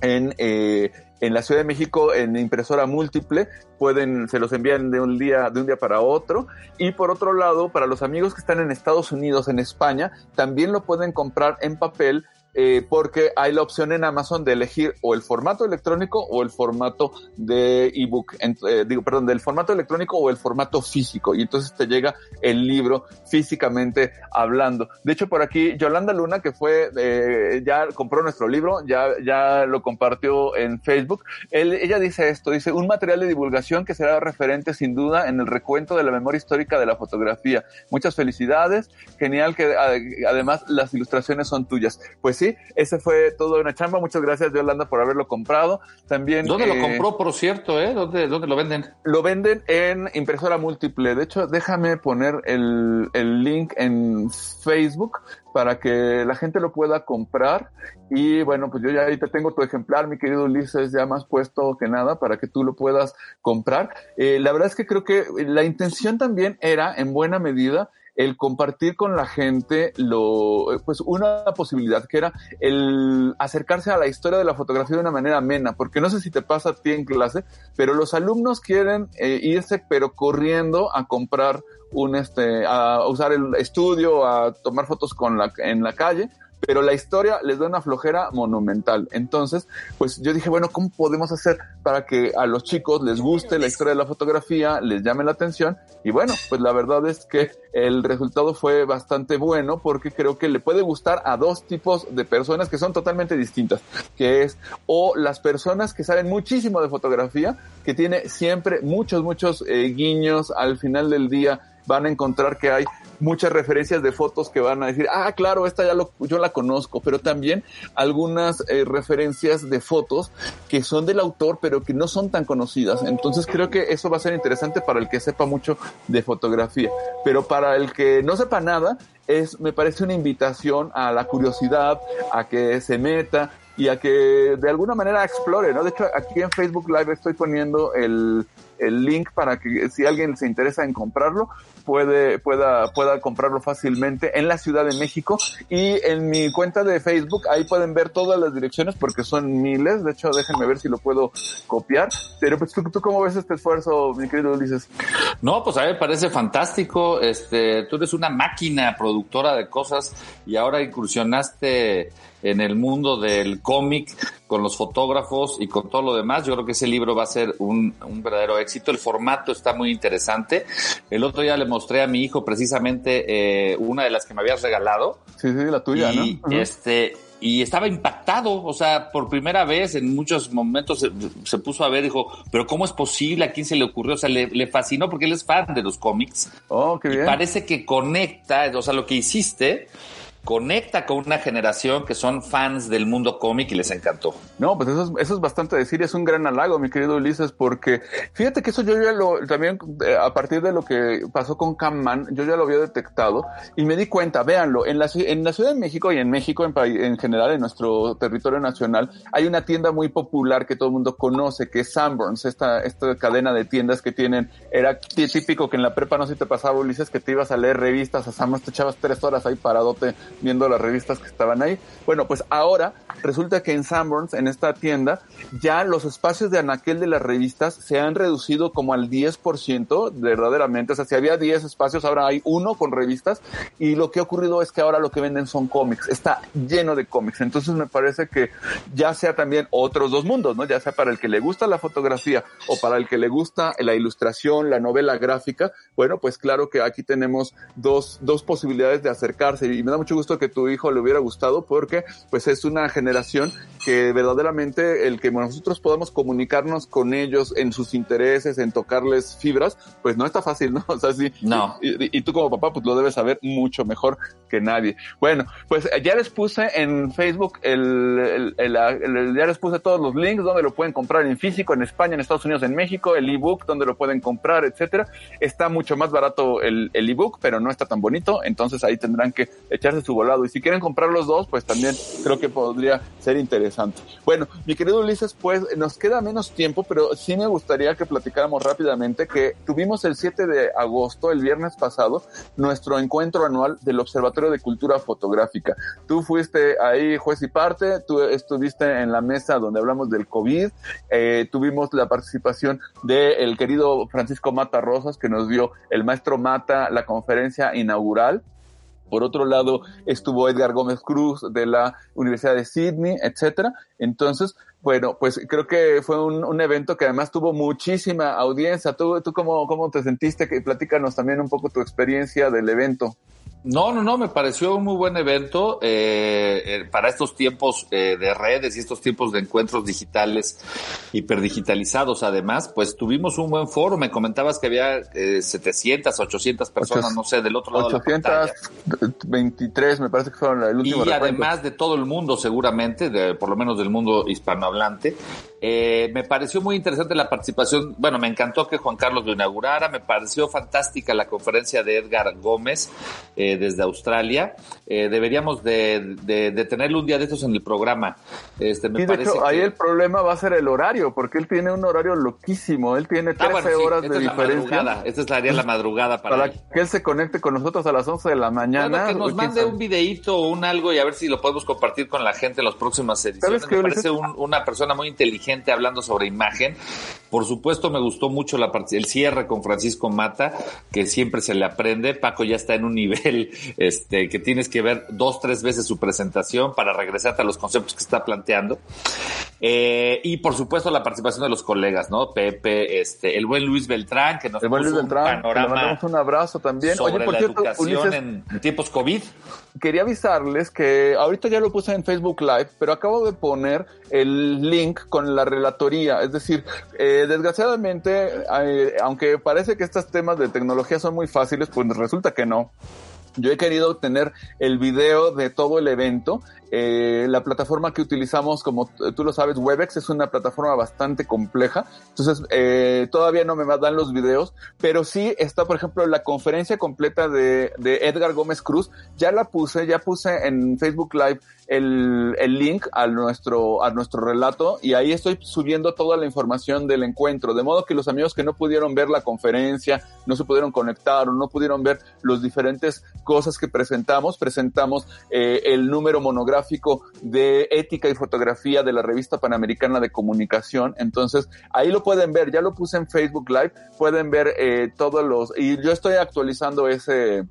en, eh, en la Ciudad de México en impresora múltiple, pueden, se los envían de un día, de un día para otro. Y por otro lado, para los amigos que están en Estados Unidos, en España, también lo pueden comprar en papel eh, porque hay la opción en Amazon de elegir o el formato electrónico o el formato de ebook, eh, digo, perdón, del formato electrónico o el formato físico, y entonces te llega el libro físicamente hablando. De hecho, por aquí, Yolanda Luna, que fue, eh, ya compró nuestro libro, ya, ya lo compartió en Facebook, ella dice esto, dice, un material de divulgación que será referente sin duda en el recuento de la memoria histórica de la fotografía. Muchas felicidades, genial que además las ilustraciones son tuyas. Pues sí, ese fue todo una chamba. Muchas gracias, Yolanda, por haberlo comprado. También. ¿Dónde lo eh, compró, por cierto, eh? ¿Dónde, ¿Dónde, lo venden? Lo venden en impresora múltiple. De hecho, déjame poner el, el link en Facebook para que la gente lo pueda comprar. Y bueno, pues yo ya ahí te tengo tu ejemplar, mi querido Ulises, ya más puesto que nada para que tú lo puedas comprar. Eh, la verdad es que creo que la intención también era, en buena medida, el compartir con la gente lo, pues una posibilidad que era el acercarse a la historia de la fotografía de una manera amena, porque no sé si te pasa a ti en clase, pero los alumnos quieren eh, irse pero corriendo a comprar un este, a usar el estudio, a tomar fotos con la, en la calle, pero la historia les da una flojera monumental. Entonces, pues yo dije, bueno, ¿cómo podemos hacer para que a los chicos les guste la historia de la fotografía, les llame la atención? Y bueno, pues la verdad es que el resultado fue bastante bueno porque creo que le puede gustar a dos tipos de personas que son totalmente distintas, que es o las personas que saben muchísimo de fotografía, que tiene siempre muchos, muchos eh, guiños al final del día van a encontrar que hay muchas referencias de fotos que van a decir, ah, claro, esta ya lo, yo la conozco, pero también algunas eh, referencias de fotos que son del autor, pero que no son tan conocidas. Entonces creo que eso va a ser interesante para el que sepa mucho de fotografía. Pero para el que no sepa nada, es, me parece una invitación a la curiosidad, a que se meta y a que de alguna manera explore, ¿no? De hecho, aquí en Facebook Live estoy poniendo el, el link para que si alguien se interesa en comprarlo, puede, pueda, pueda comprarlo fácilmente en la Ciudad de México y en mi cuenta de Facebook ahí pueden ver todas las direcciones porque son miles, de hecho déjenme ver si lo puedo copiar, pero pues tú, cómo ves este esfuerzo, mi querido Ulises? No, pues a mí me parece fantástico, este, tú eres una máquina productora de cosas y ahora incursionaste en el mundo del cómic, con los fotógrafos y con todo lo demás. Yo creo que ese libro va a ser un, un, verdadero éxito. El formato está muy interesante. El otro día le mostré a mi hijo precisamente eh, una de las que me habías regalado. Sí, sí, la tuya, y, Este, y estaba impactado, o sea, por primera vez en muchos momentos se, puso a ver, dijo, pero ¿cómo es posible? ¿A quién se le ocurrió? O sea, le, le fascinó porque él es fan de los cómics. Oh, qué bien. Y parece que conecta, o sea, lo que hiciste conecta con una generación que son fans del mundo cómic y les encantó. No, pues eso es, eso es bastante decir, es un gran halago, mi querido Ulises, porque fíjate que eso yo ya lo, también eh, a partir de lo que pasó con Camman, yo ya lo había detectado y me di cuenta, véanlo, en la, en la Ciudad de México y en México en, en general, en nuestro territorio nacional, hay una tienda muy popular que todo el mundo conoce, que es Sanborns, esta, esta cadena de tiendas que tienen, era típico que en la prepa no se te pasaba, Ulises, que te ibas a leer revistas, a Sanborns te echabas tres horas ahí paradote viendo las revistas que estaban ahí. Bueno, pues ahora resulta que en Sanborns, en esta tienda, ya los espacios de anaquel de las revistas se han reducido como al 10% verdaderamente. O sea, si había 10 espacios, ahora hay uno con revistas. Y lo que ha ocurrido es que ahora lo que venden son cómics. Está lleno de cómics. Entonces me parece que ya sea también otros dos mundos, ¿no? Ya sea para el que le gusta la fotografía o para el que le gusta la ilustración, la novela gráfica. Bueno, pues claro que aquí tenemos dos, dos posibilidades de acercarse. Y me da mucho gusto que tu hijo le hubiera gustado porque pues es una generación que verdaderamente el que nosotros podamos comunicarnos con ellos en sus intereses, en tocarles fibras, pues no está fácil, ¿no? O sea, sí. No. Y, tú como papá pues lo debes saber mucho mejor que nadie. Bueno, pues ya les puse en Facebook el, ya les puse todos los links donde lo pueden comprar en físico, en España, en Estados Unidos, en México, el ebook donde lo pueden comprar, etcétera. Está mucho más barato el ebook, pero no está tan bonito, entonces ahí tendrán que echarse su lado Y si quieren comprar los dos, pues también creo que podría ser interesante. Bueno, mi querido Ulises, pues nos queda menos tiempo, pero sí me gustaría que platicáramos rápidamente que tuvimos el 7 de agosto, el viernes pasado, nuestro encuentro anual del Observatorio de Cultura Fotográfica. Tú fuiste ahí juez y parte, tú estuviste en la mesa donde hablamos del COVID, eh, tuvimos la participación del querido Francisco Mata Rosas, que nos dio el maestro Mata la conferencia inaugural por otro lado, estuvo Edgar Gómez Cruz de la Universidad de Sydney, etcétera. Entonces, bueno, pues creo que fue un, evento que además tuvo muchísima audiencia. ¿Tú, tú cómo, cómo te sentiste? Que platícanos también un poco tu experiencia del evento. No, no, no, me pareció un muy buen evento eh, eh, para estos tiempos eh, de redes y estos tiempos de encuentros digitales, hiperdigitalizados además, pues tuvimos un buen foro, me comentabas que había 700, 800 personas, no sé, del otro lado 823 me parece que fueron el último. Y además de todo el mundo seguramente, de, por lo menos del mundo hispanohablante, eh, me pareció muy interesante la participación, bueno, me encantó que Juan Carlos lo inaugurara, me pareció fantástica la conferencia de Edgar Gómez eh, desde Australia. Eh, deberíamos de, de, tenerlo un día de estos en el programa. Este, me de hecho, ahí el problema va a ser el horario, porque él tiene un horario loquísimo, él tiene 13 ah, horas de diferencia. esta es la, la madrugada para, para que él se conecte con nosotros a las 11 de la mañana. que nos mande un videíto o un algo y a ver si lo podemos compartir con la gente en las próximas ediciones. Me parece una persona muy inteligente hablando sobre imagen. Por supuesto, me gustó mucho la el cierre con Francisco Mata, que siempre se le aprende. Paco ya está en un nivel este, que tienes que ver dos, tres veces su presentación para regresarte a los conceptos que está planteando. Eh, y por supuesto, la participación de los colegas, ¿no? Pepe, este, el buen Luis Beltrán, que nos el buen Luis Beltrán, un panorama. un abrazo también. Sobre la educación en tiempos COVID. Quería avisarles que ahorita ya lo puse en Facebook Live, pero acabo de poner el link con la relatoría. Es decir, eh, desgraciadamente, eh, aunque parece que estos temas de tecnología son muy fáciles, pues resulta que no. Yo he querido tener el video de todo el evento eh, la plataforma que utilizamos, como tú lo sabes, Webex es una plataforma bastante compleja, entonces eh, todavía no me dan los videos, pero sí está, por ejemplo, la conferencia completa de, de Edgar Gómez Cruz, ya la puse, ya puse en Facebook Live el, el, link a nuestro, a nuestro relato y ahí estoy subiendo toda la información del encuentro, de modo que los amigos que no pudieron ver la conferencia, no se pudieron conectar o no pudieron ver los diferentes cosas que presentamos, presentamos eh, el número monográfico de ética y fotografía de la revista Panamericana de Comunicación, entonces ahí lo pueden ver, ya lo puse en Facebook Live, pueden ver eh, todos los, y yo estoy actualizando ese,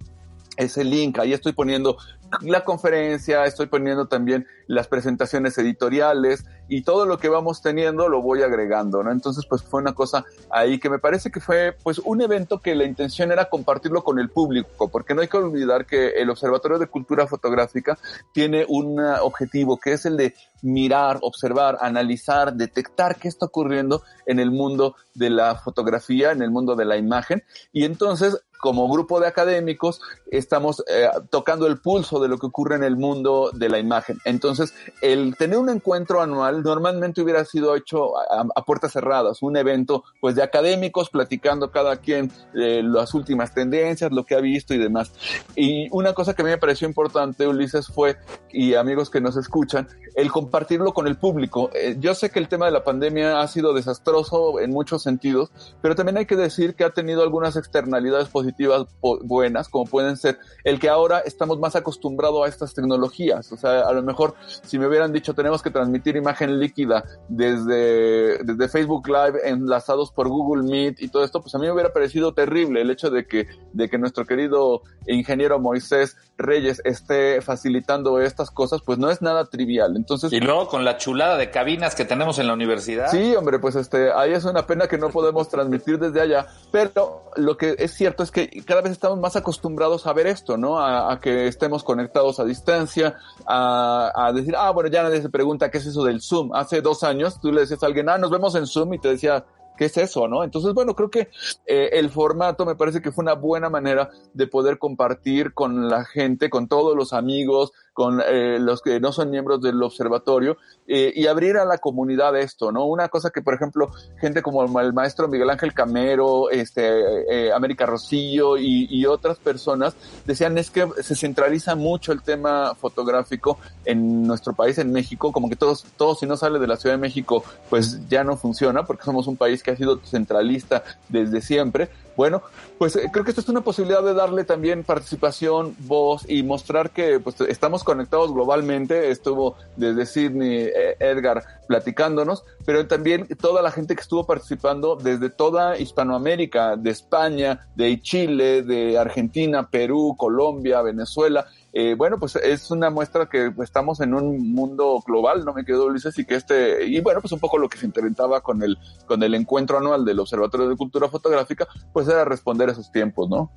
ese link, ahí estoy poniendo la conferencia, estoy poniendo también las presentaciones editoriales y todo lo que vamos teniendo lo voy agregando, ¿no? Entonces, pues fue una cosa ahí que me parece que fue pues un evento que la intención era compartirlo con el público, porque no hay que olvidar que el Observatorio de Cultura Fotográfica tiene un objetivo que es el de mirar, observar, analizar, detectar qué está ocurriendo en el mundo de la fotografía, en el mundo de la imagen y entonces como grupo de académicos estamos eh, tocando el pulso de lo que ocurre en el mundo de la imagen. Entonces, el tener un encuentro anual normalmente hubiera sido hecho a, puertas cerradas, un evento pues de académicos platicando cada quien eh, las últimas tendencias, lo que ha visto y demás. Y una cosa que a mí me pareció importante, Ulises, fue, y amigos que nos escuchan, el compartirlo con el público. Eh, yo sé que el tema de la pandemia ha sido desastroso en muchos sentidos, pero también hay que decir que ha tenido algunas externalidades positivas buenas, como pueden ser el que ahora estamos más acostumbrados a estas tecnologías. O sea, a lo mejor si me hubieran dicho tenemos que transmitir imagen líquida desde, desde Facebook Live enlazados por Google Meet y todo esto, pues a mí me hubiera parecido terrible el hecho de que, de que nuestro querido ingeniero Moisés Reyes esté facilitando estas cosas, pues no es nada trivial. Entonces, y luego con la chulada de cabinas que tenemos en la universidad. Sí, hombre, pues este, ahí es una pena que no podemos transmitir desde allá, pero lo que es cierto es que cada vez estamos más acostumbrados a ver esto, ¿no? A, que estemos conectados a distancia, a, a, decir, ah, bueno, ya nadie se pregunta qué es eso del Zoom. Hace dos años tú le decías a alguien, ah, nos vemos en Zoom y te decía, ¿qué es eso, no? Entonces, bueno, creo que eh, el formato me parece que fue una buena manera de poder compartir con la gente, con todos los amigos, con eh, los que no son miembros del observatorio eh, y abrir a la comunidad esto, ¿no? Una cosa que, por ejemplo, gente como el maestro Miguel Ángel Camero, este, eh, América Rosillo y, y, otras personas decían es que se centraliza mucho el tema fotográfico en nuestro país, en México, como que todos, todos si no sale de la Ciudad de México, pues ya no funciona porque somos un país que ha sido centralista desde siempre bueno, pues eh, creo que esto es una posibilidad de darle también participación, voz y mostrar que pues, estamos conectados globalmente. Estuvo desde Sydney eh, Edgar platicándonos, pero también toda la gente que estuvo participando desde toda Hispanoamérica, de España, de Chile, de Argentina, Perú, Colombia, Venezuela. Eh, bueno, pues es una muestra que estamos en un mundo global, no me quedo Ulises, y que este, y bueno, pues un poco lo que se intentaba con el, con el encuentro anual del Observatorio de Cultura Fotográfica, pues era responder a esos tiempos, ¿no?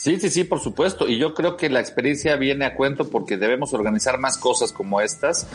Sí, sí, sí, por supuesto. Y yo creo que la experiencia viene a cuento porque debemos organizar más cosas como estas.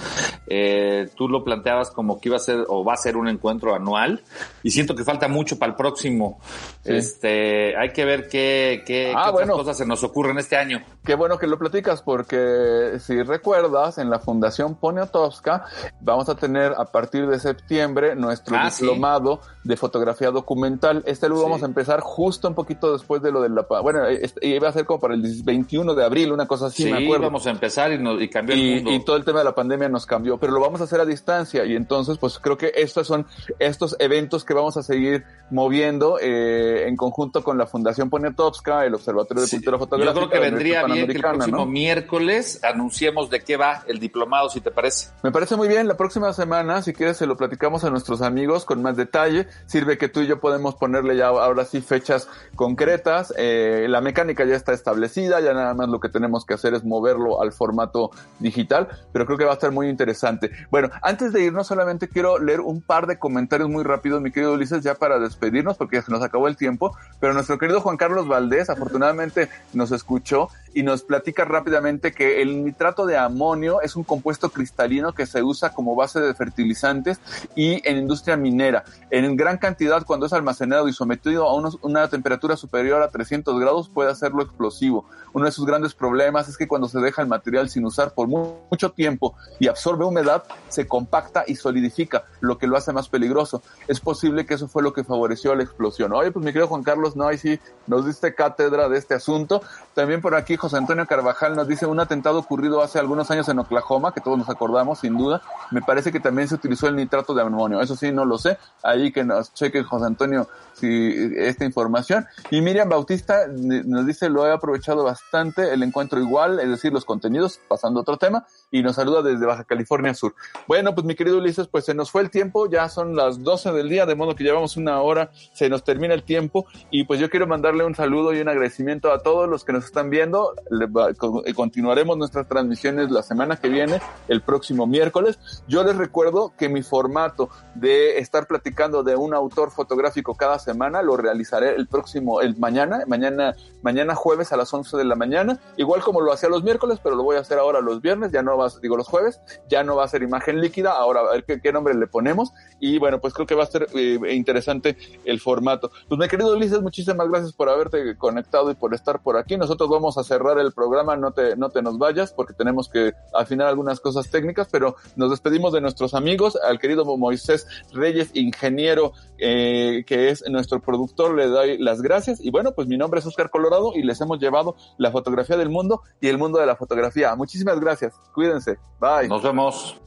Eh, tú lo planteabas como que iba a ser o va a ser un encuentro anual y siento que falta mucho para el próximo. Este, hay que ver qué, qué, ah, otras cosas se nos ocurren este año. Qué bueno que lo platicas porque si recuerdas, en la Fundación Poniatowska vamos a tener a partir de septiembre nuestro ah, diplomado de fotografía documental. Este lo vamos a empezar justo un poquito después de lo de la... Bueno, iba a ser como para el 21 de abril, una cosa así, me acuerdo. vamos a empezar y, nos, y cambió el mundo. Y todo el tema de la pandemia nos cambió, pero lo vamos a hacer a distancia y entonces pues creo que estos son estos eventos que vamos a seguir moviendo eh, en conjunto con la Fundación Poniatowska, el Observatorio de Cultura Fotográfica. Yo creo que vendría bien que el próximo miércoles anunciemos de qué va el diplomado, si te parece. Me parece muy bien, la próxima semana, si quieres, se lo platicamos a nuestros amigos con más detalle. Sirve que tú y yo podemos ponerle ya ahora sí fechas concretas. Eh, la mecánica ya está establecida, ya nada más lo que tenemos que hacer es moverlo al formato digital, pero creo que va a estar muy interesante. Bueno, antes de irnos solamente quiero leer un par de comentarios muy rápidos, mi querido Ulises, ya para despedirnos, porque se nos acabó el tiempo, pero nuestro querido Juan Carlos Valdés afortunadamente nos escuchó y nos platica rápidamente que el nitrato de amonio es un compuesto cristalino que se usa como base de fertilizantes y en industria minera. En gran cantidad, cuando es almacenado y sometido a una temperatura superior a 300 grados, puede hacerlo explosivo. Uno de sus grandes problemas es que cuando se deja el material sin usar por mucho tiempo y absorbe humedad, se compacta y solidifica, lo que lo hace más peligroso. Es posible que eso fue lo que favoreció la explosión. Oye, pues mi querido Juan Carlos, no, ahí sí nos diste cátedra de este asunto. También por aquí José Antonio Carvajal nos dice un atentado ocurrido hace algunos años en Oklahoma, que todos nos acordamos, sin duda. Me parece que también se utilizó el nitrato de amonio. Eso sí, no lo sé. Ahí que nos cheque José Antonio si esta información. Y Miriam Bautista nos dice, lo he aprovechado bastante, el encuentro igual, es decir, los contenidos, pasando a otro tema, y nos saluda desde Baja California Sur. Bueno, pues mi querido Ulises, pues se nos fue el tiempo, ya son las 12 del día, de modo que llevamos una hora, se nos termina el tiempo, y pues yo quiero mandarle un saludo y un agradecimiento a todos los que nos están viendo. Continuaremos nuestras transmisiones la semana que viene, el próximo miércoles. Yo les recuerdo que mi formato de estar platicando de un autor fotográfico cada semana lo realizaré el próximo, el mañana, mañana, mañana jueves a las 11 de la mañana, igual como lo hacía los miércoles, pero lo voy a hacer ahora los viernes, ya no va, digo los jueves, ya no va a ser imagen líquida, ahora a ver qué, nombre le ponemos, y bueno, pues creo que va a ser eh, interesante el formato. Pues mi querido Ulises, muchísimas gracias por haberte conectado y por estar por aquí. Nosotros vamos a cerrar el programa, no te, no te nos vayas, porque tenemos que afinar algunas cosas técnicas, pero nos despedimos de nuestros amigos, al querido Moisés Reyes, ingeniero, eh, que es nuestro productor, le doy las gracias. Y bueno, pues mi nombre es Oscar Colorado y les hemos llevado la fotografía del mundo y el mundo de la fotografía. Muchísimas gracias. Cuídense. Bye. Nos vemos.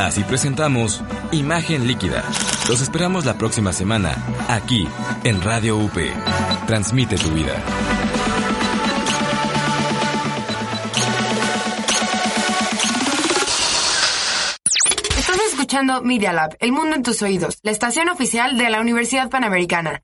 Así presentamos Imagen Líquida. Los esperamos la próxima semana, aquí, en Radio UP. Transmite tu vida. Estás escuchando Media Lab, El Mundo en tus Oídos, la estación oficial de la Universidad Panamericana.